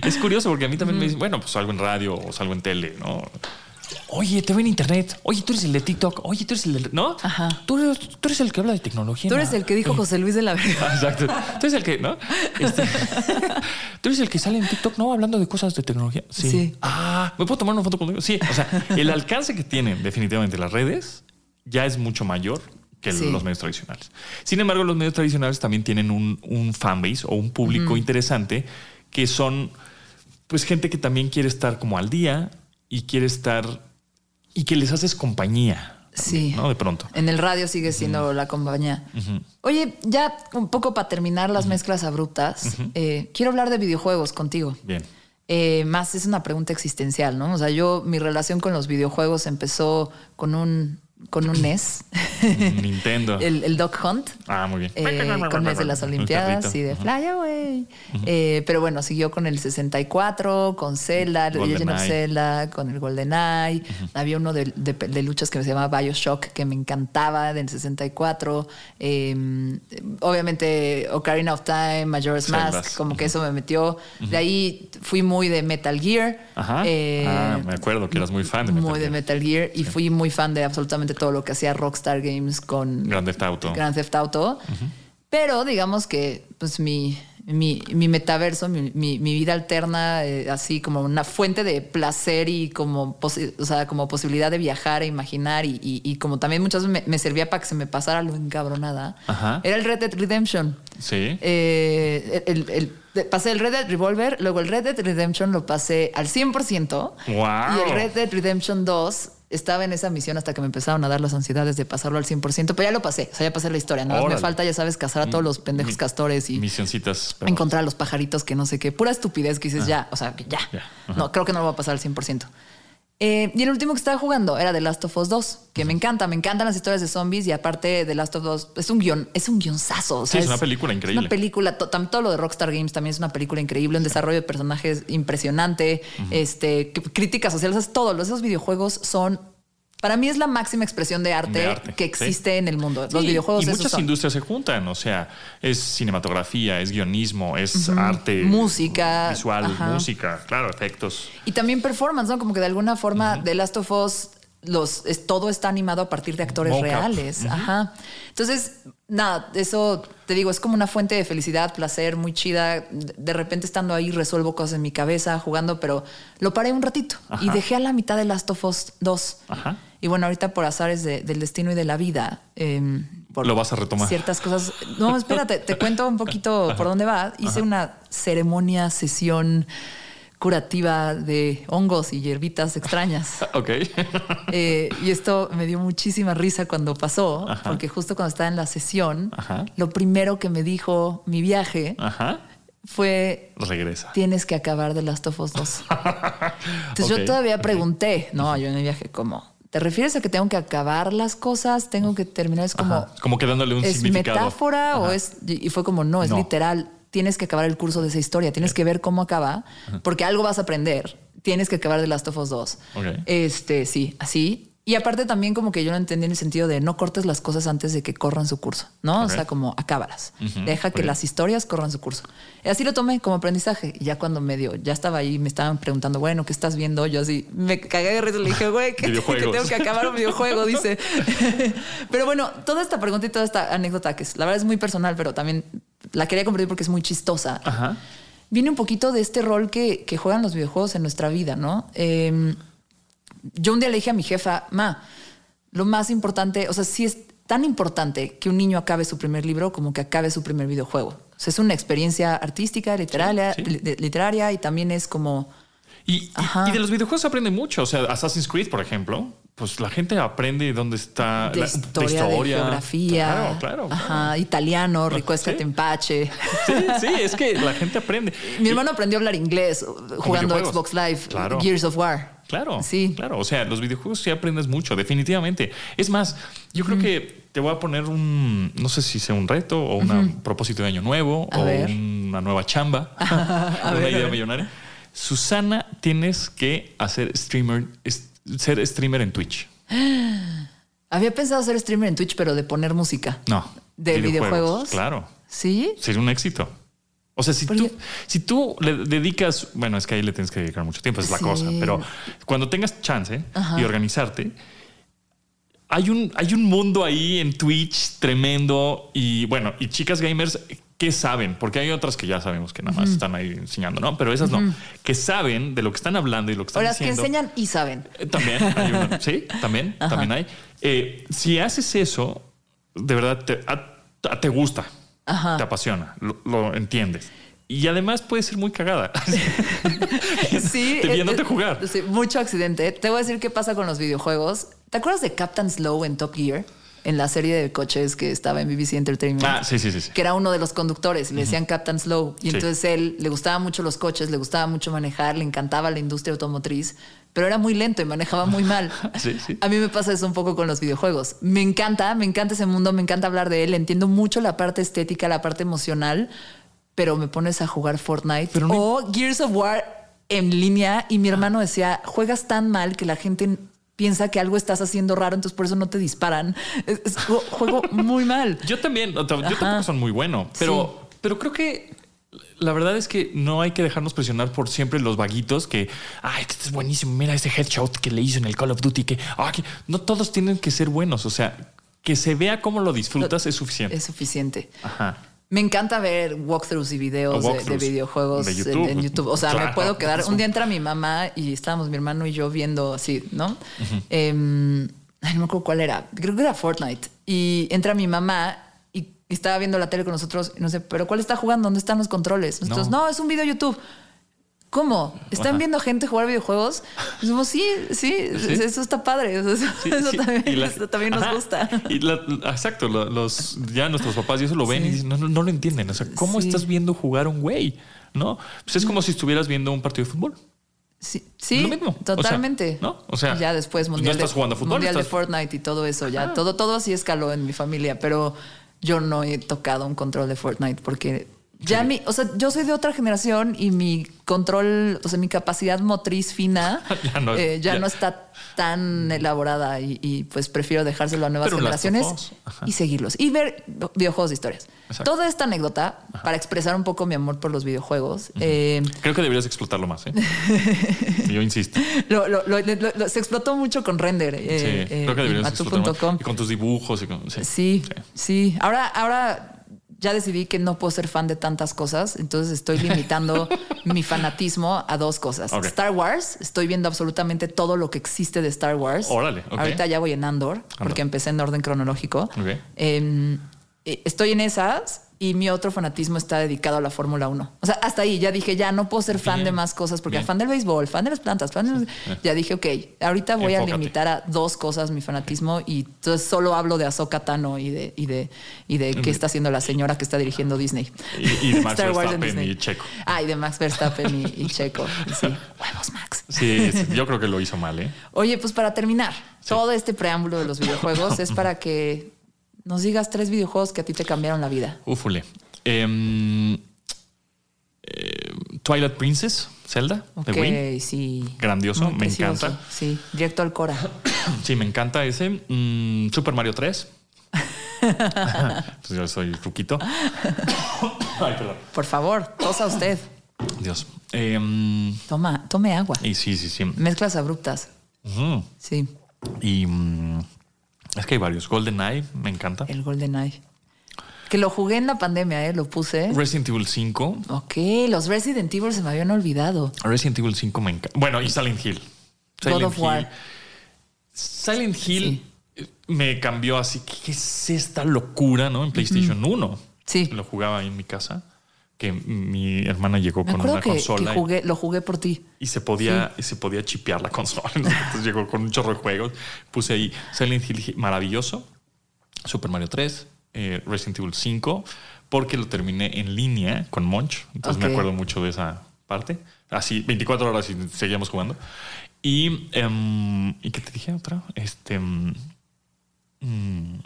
Es curioso porque a mí también me dicen, bueno, pues salgo en radio o salgo en tele, ¿no? Oye, te veo en internet. Oye, tú eres el de TikTok. Oye, tú eres el de... ¿No? Ajá. Tú eres, tú eres el que habla de tecnología. Tú eres el que dijo José Luis de la Vega. Exacto. Tú eres el que, ¿no? Este, tú eres el que sale en TikTok, ¿no? Hablando de cosas de tecnología. Sí. Sí. Ah, ¿me puedo tomar una foto contigo? Sí. O sea, el alcance que tienen definitivamente las redes ya es mucho mayor que Sí. los medios tradicionales. Sin embargo, los medios tradicionales también tienen un, un fanbase o un público interesante que son, pues, gente que también quiere estar como al día y quiere estar y que les haces compañía. también, Sí. ¿No? De pronto. En el radio sigue siendo la compañía. Oye, ya un poco para terminar las mezclas abruptas, eh, quiero hablar de videojuegos contigo. Bien. Eh, más es una pregunta existencial, ¿no? O sea, yo, mi relación con los videojuegos empezó con un con un NES. Nintendo. el, el Dog Hunt. ah, muy bien. Eh, con el de las Olimpiadas y de. Fly Away. Eh, pero bueno, siguió con el 64, con Zelda, Legend of. Zelda, con el GoldenEye. Había uno de, de- de luchas que se llamaba Bioshock, que me encantaba, del 64. Eh, obviamente, Ocarina of Time, Majora's Zeldas. Mask, como que eso me metió. De ahí fui muy de Metal Gear. Ajá. Eh, ah, me acuerdo que eras muy fan de Metal muy de Gear. Metal Gear y fui muy fan de absolutamente todo lo que hacía Rockstar Games con Grand Theft Auto. Grand Theft Auto. Pero digamos que pues mi, mi, mi metaverso, mi, mi- mi vida alterna, eh, así como una fuente de placer y como, o sea, como posibilidad de viajar e imaginar y, y- y como también muchas veces me, me servía para que se me pasara lo encabronada, Ajá. era el Red Dead Redemption. Sí. Eh, el- el- pasé el Red Dead Revolver, luego el Red Dead Redemption lo pasé al 100%. Wow. Y el Red Dead Redemption 2 estaba en esa misión hasta que me empezaron a dar las ansiedades de pasarlo al 100%, pero ya lo pasé, o sea, ya pasé la historia. Nada más me falta, ya sabes, cazar a todos los pendejos Mi- castores y Misioncitas. encontrar a los pajaritos que no sé qué. Pura estupidez que dices ya, o sea, que ya. Ya. No, creo que no lo va a pasar al 100%. Eh, y el último que estaba jugando era The Last of Us 2, que me encanta, me encantan las historias de zombies y aparte The Last of Us es un guion, es un guionzazo. o Sí, es una película Es increíble. una película, to- todo lo de Rockstar Games también es una película increíble, un desarrollo de personajes impresionante, este, críticas sociales, es todo. Esos videojuegos son, para mí es la máxima expresión de arte, De arte, que sí. existe en el mundo. Los Sí, videojuegos y muchas son. industrias se juntan, o sea, es cinematografía, es guionismo, es arte, Música, visual, ajá. música, claro, efectos. Y también performance, ¿no? Como que de alguna forma The Last of Us los, es, todo está animado a partir de actores Mocap. reales. Ajá. Entonces, nada, eso te digo, es como una fuente de felicidad, placer, muy chida. De repente estando ahí resuelvo cosas en mi cabeza, jugando, pero lo paré un ratito y dejé a la mitad de Last of Us 2. Ajá. Y bueno, ahorita por azares de- del destino y de la vida. em, por Lo vas a retomar. Ciertas cosas. No, espérate, te cuento un poquito por dónde va. Hice una ceremonia, sesión curativa de hongos y hierbitas extrañas. Ok. Eh, y esto me dio muchísima risa cuando pasó, Ajá. porque justo cuando estaba en la sesión, Ajá. lo primero que me dijo mi viaje Ajá. fue Regresa. tienes que acabar de Last of Us 2. Entonces yo todavía pregunté, no, yo en mi viaje como, ¿te refieres a que tengo que acabar las cosas? ¿Tengo que terminar? Es como. Como que dándole un ¿es significado. metáfora o es...? Y fue como, no, es No. literal. Tienes que acabar el curso de esa historia. Tienes que ver cómo acaba, porque algo vas a aprender. Tienes que acabar de Last of Us 2. Ok. Este, sí, así. Y aparte también como que yo lo entendí en el sentido de no cortes las cosas antes de que corran su curso, ¿no? Ok. O sea, como acábalas. Deja que las historias corran su curso. Y así lo tomé como aprendizaje. Y ya cuando medio, ya estaba ahí, me estaban preguntando, bueno, ¿qué estás viendo? Yo así, me cagué de risa. Le dije, güey, que, tengo que acabar un videojuego, dice. pero bueno, toda esta pregunta y toda esta anécdota, que es, la verdad es muy personal, pero también la quería compartir porque es muy chistosa Ajá. viene un poquito de este rol que, que juegan los videojuegos en nuestra vida, ¿no? Eh, yo un día le dije a mi jefa, ma, lo más importante, o sea, sí es tan importante que un niño acabe su primer libro como que acabe su primer videojuego. O sea, es una experiencia artística, literaria, Sí, sí. li- literaria y también es como... Y, y de los videojuegos se aprende mucho. O sea, Assassin's Creed, por ejemplo, pues la gente aprende dónde está De la historia, de geografía. Claro, claro. Ajá, italiano, ricuesca Sí. tempache. Sí, sí, es que la gente aprende. Mi hermano aprendió a hablar inglés jugando videojuegos. Xbox Live, Claro. Gears of War. Claro, Sí. claro. O sea, los videojuegos sí aprendes mucho, definitivamente. Es más, yo creo que te voy a poner un, no sé si sea un reto o un propósito de año nuevo A o ver. una nueva chamba, una ver, idea millonaria. Susana, tienes que hacer streamer, ser streamer en Twitch. Había pensado ser streamer en Twitch, pero de poner música. No. ¿De videojuegos? Claro. ¿Sí? Sería un éxito. O sea, si tú, si tú le dedicas, bueno, es que ahí le tienes que dedicar mucho tiempo, es la Sí. cosa, pero cuando tengas chance Ajá. y organizarte, hay un, hay un mundo ahí en Twitch tremendo y bueno, y chicas gamers que saben, porque hay otras que ya sabemos que nada más están ahí enseñando, ¿no? Pero esas no, que saben de lo que están hablando y lo que están O las que diciendo. enseñan y saben. Eh, También hay una- sí, también, Ajá. también hay. Eh, si haces eso, de verdad te, a- te gusta, Ajá. te apasiona, lo, lo entiendes. Y además puede ser muy cagada. Sí. Te- viéndote eh, jugar. sí, mucho accidente. Te voy a decir qué pasa con los videojuegos. ¿Te acuerdas de Captain Slow en Top Gear? En la serie de coches que estaba en BBC Entertainment. Ah, sí, sí, sí. sí. que era uno de los conductores, le decían Captain Slow. Y Sí. entonces él le gustaba mucho los coches, le gustaba mucho manejar, le encantaba la industria automotriz, pero era muy lento y manejaba muy mal. Sí, sí. A mí me pasa eso un poco con los videojuegos. Me encanta, me encanta ese mundo, me encanta hablar de él, entiendo mucho la parte estética, la parte emocional, pero me pones a jugar Fortnite Pero no- o Gears of War en línea y mi hermano decía, juegas tan mal que la gente piensa que algo estás haciendo raro, entonces por eso no te disparan. Es, es- ju- juego muy mal. Yo también, yo tampoco son muy bueno, pero, pero creo que la verdad es que no hay que dejarnos presionar por siempre los vaguitos que, ay, este es buenísimo, mira ese headshot que le hizo en el Call of Duty, que, que no todos tienen que ser buenos, o sea, que se vea cómo lo disfrutas es suficiente. Es suficiente. Ajá. Me encanta ver walkthroughs y videos de- videojuegos de en- YouTube. En, YouTube. O sea, me puedo quedar. Un día entra mi mamá y estábamos mi hermano y yo viendo así, ¿no? Ay, no me acuerdo cuál era. Creo que era Fortnite. Y entra mi mamá y estaba viendo la tele con nosotros y no sé, pero ¿cuál está jugando? ¿Dónde están los controles? Nosotros, no, No. es un video YouTube. ¿Cómo? ¿Están Ajá. viendo gente jugar videojuegos? Y decimos, sí, sí, Sí. eso está padre. Eso, Sí, eso sí. también, la- eso también nos gusta. Y la- exacto, lo- los, ya nuestros papás y eso lo ven y dicen, no, no, no lo entienden. O sea, ¿cómo estás viendo jugar a un güey? ¿No? Pues es como si estuvieras viendo un partido de fútbol. Sí, sí Lo mismo. O sea, totalmente. ¿no? O sea, ya después no mundial, estás de, jugando fútbol, mundial de Fortnite y todo eso, ya todo todo así escaló en mi familia, pero yo no he tocado un control de Fortnite porque ya mi, o sea, yo soy de otra generación y mi control, o sea, mi capacidad motriz fina Ya no- eh, ya ya. no está tan elaborada y, y, pues prefiero dejárselo a nuevas Pero generaciones y seguirlos y ver videojuegos de historias. Exacto. Toda esta anécdota para expresar un poco mi amor por los videojuegos. eh, Creo que deberías explotarlo más. ¿eh? Yo insisto. Lo- lo- lo- lo- lo- se explotó mucho con render. Sí, eh, creo que y deberías explotarlo más. Y con tus dibujos. Y con, sí. Sí, sí. Ahora, ahora ya decidí que no puedo ser fan de tantas cosas, entonces estoy limitando mi fanatismo a dos cosas. Star Wars, estoy viendo absolutamente todo lo que existe de Star Wars. Órale. Ahorita ya voy en Andor, porque empecé en orden cronológico. Ok. Eh, eh, estoy en esas y mi otro fanatismo está dedicado a la Fórmula 1. O sea, hasta ahí ya dije, ya no puedo ser fan Bien. de más cosas porque fan del béisbol, fan de las plantas, fan de los- Ya dije, ok, ahorita voy Enfócate. a limitar a dos cosas mi fanatismo y entonces solo hablo de Ahsoka Tano y de, y de, y de qué está haciendo la señora que está dirigiendo Disney. Y- y de Max Star Verstappen y Checo. Ah, y de Max Verstappen y, y Checo. Sí, huevos, Max. Sí, sí, yo creo que lo hizo mal. ¿eh? Oye, pues para terminar, todo este preámbulo de los videojuegos es para que nos digas tres videojuegos que a ti te cambiaron la vida. Ufule. Em, eh, Twilight Princess, Zelda, Ok, de Wii. sí. Grandioso, me encanta. Sí, directo al Cora. Sí, me encanta ese. Mm, Super Mario 3. pues yo soy ruquito. Ay, perdón. Por favor, tosa usted. Dios. Em, Toma, tome agua. y sí, sí, sí. Mezclas abruptas. Sí, Y mm, es que hay varios. GoldenEye, me encanta. el Golden Eye. Que lo jugué en la pandemia, ¿eh? Lo puse. Resident Evil 5. Ok, los Resident Evil se me habían olvidado. Resident Evil 5 me encanta. Bueno, y Silent Hill. God Silent War. Silent Hill me cambió así. ¿Qué es esta locura, no? En PlayStation 1. Sí. Lo jugaba ahí en mi casa. Que mi hermana llegó Me con una que, que consola y- lo jugué por ti. y se podía, y se podía chipear la consola. Entonces llegó con un chorro de juegos. Puse ahí Silent Hill maravilloso. Super Mario 3, eh, Resident Evil 5, porque lo terminé en línea con Monch. Entonces me acuerdo mucho de esa parte. Así, 24 horas y seguíamos jugando. Y, em, ¿y qué te dije otra? Este. mm, mm,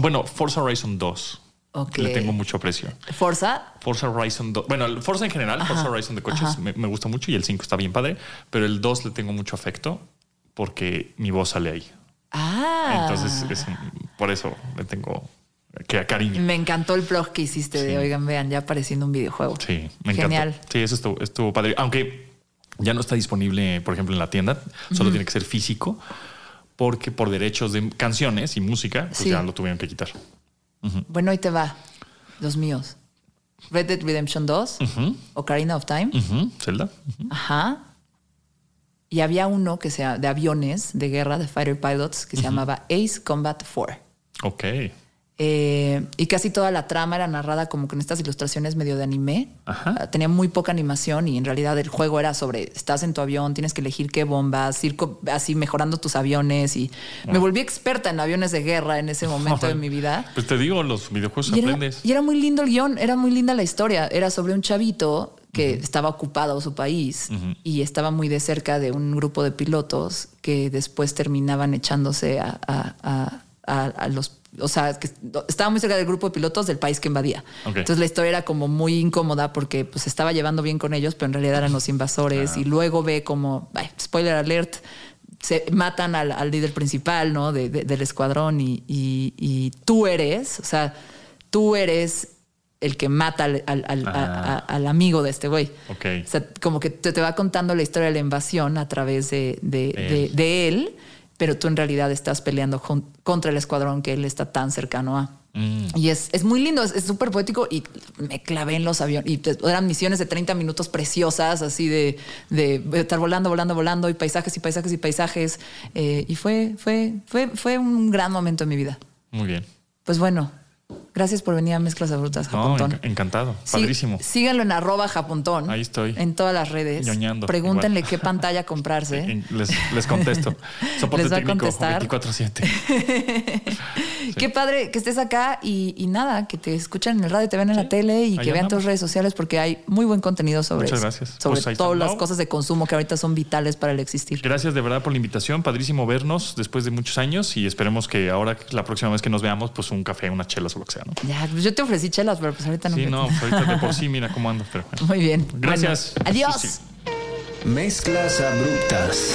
bueno, Forza Horizon 2. Ok. Le tengo mucho aprecio. Forza. Forza Horizon 2. Bueno, el Forza en general, Ajá, Forza Horizon de coches me, me gusta mucho y el 5 está bien padre, pero el 2 le tengo mucho afecto porque mi voz sale ahí. Ah. Entonces, es un- por eso le tengo que cariño. Me encantó el blog que hiciste de, oigan, vean, ya apareciendo un videojuego. Sí, me Genial. encantó. Sí, eso estuvo, estuvo padre. Aunque ya no está disponible, por ejemplo, en la tienda, solo tiene que ser físico porque por derechos de canciones y música, pues Sí. ya lo tuvieron que quitar. Bueno, ahí te va. Los míos. Red Dead Redemption 2, Ujú, Ocarina of Time. Zelda. Ajá. Y había uno que sea de aviones de guerra, de fighter pilots, que se llamaba Ace Combat 4. Ok. Eh, y casi toda la trama era narrada como con estas ilustraciones medio de anime. Ajá. Ah, Tenía muy poca animación y en realidad el juego era sobre estás en tu avión, tienes que elegir qué bombas, ir así mejorando tus aviones. Y me volví experta en aviones de guerra en ese momento de mi vida. Pues te digo, los videojuegos Y era, aprendes. y era muy lindo el guion, era muy linda la historia. Era sobre un chavito que estaba ocupado su país y estaba muy de cerca de un grupo de pilotos que después terminaban echándose a, a- a- a los... O sea, que estaba muy cerca del grupo de pilotos del país que invadía. Entonces la historia era como muy incómoda porque pues estaba llevando bien con ellos, pero en realidad eran los invasores y luego ve como, ay, spoiler alert, se matan al, al líder principal, ¿no? De- de- del escuadrón y, y- y tú eres, o sea, tú eres el que mata al, al- al- a- Ah. a- al amigo de este güey. O sea, como que te, te va contando la historia de la invasión a través de, de- de- él. de él, pero tú en realidad estás peleando contra el escuadrón que él está tan cercano a. Mm. Y es, es muy lindo, es súper poético y me clavé en los aviones. Y eran misiones de 30 minutos preciosas, así de, de estar volando, volando, volando y paisajes y paisajes y paisajes. Eh, y fue, fue, fue, fue un gran momento en mi vida. Muy bien. Pues bueno, gracias por venir a Mezclas Abruptas, No, Japontón. enc- encantado. Sí, Padrísimo. síganlo en arroba japontón. Ahí estoy. En todas las redes. Ñoñando, Pregúntenle igual. qué pantalla comprarse. Les, les contesto. Soporte Les va técnico contestar. 24-7. Qué padre que estés acá y, y nada, que te escuchen en el radio, te ven en la tele y que vean andamos. tus redes sociales porque hay muy buen contenido sobre Muchas eso, gracias. Sobre Pues todas las No. cosas de consumo que ahorita son vitales para el existir. Gracias de verdad por la invitación. Padrísimo vernos después de muchos años y esperemos que ahora, la próxima vez que nos veamos, pues un café, unas chelas o lo que sea. ¿No? Ya, pues yo te ofrecí chelas, pero pues ahorita no. Sí, me- no, pues ahorita de por sí, mira cómo ando. Pero bueno. Muy bien. Gracias. Bueno, adiós. Sí, sí. Mezclas abruptas.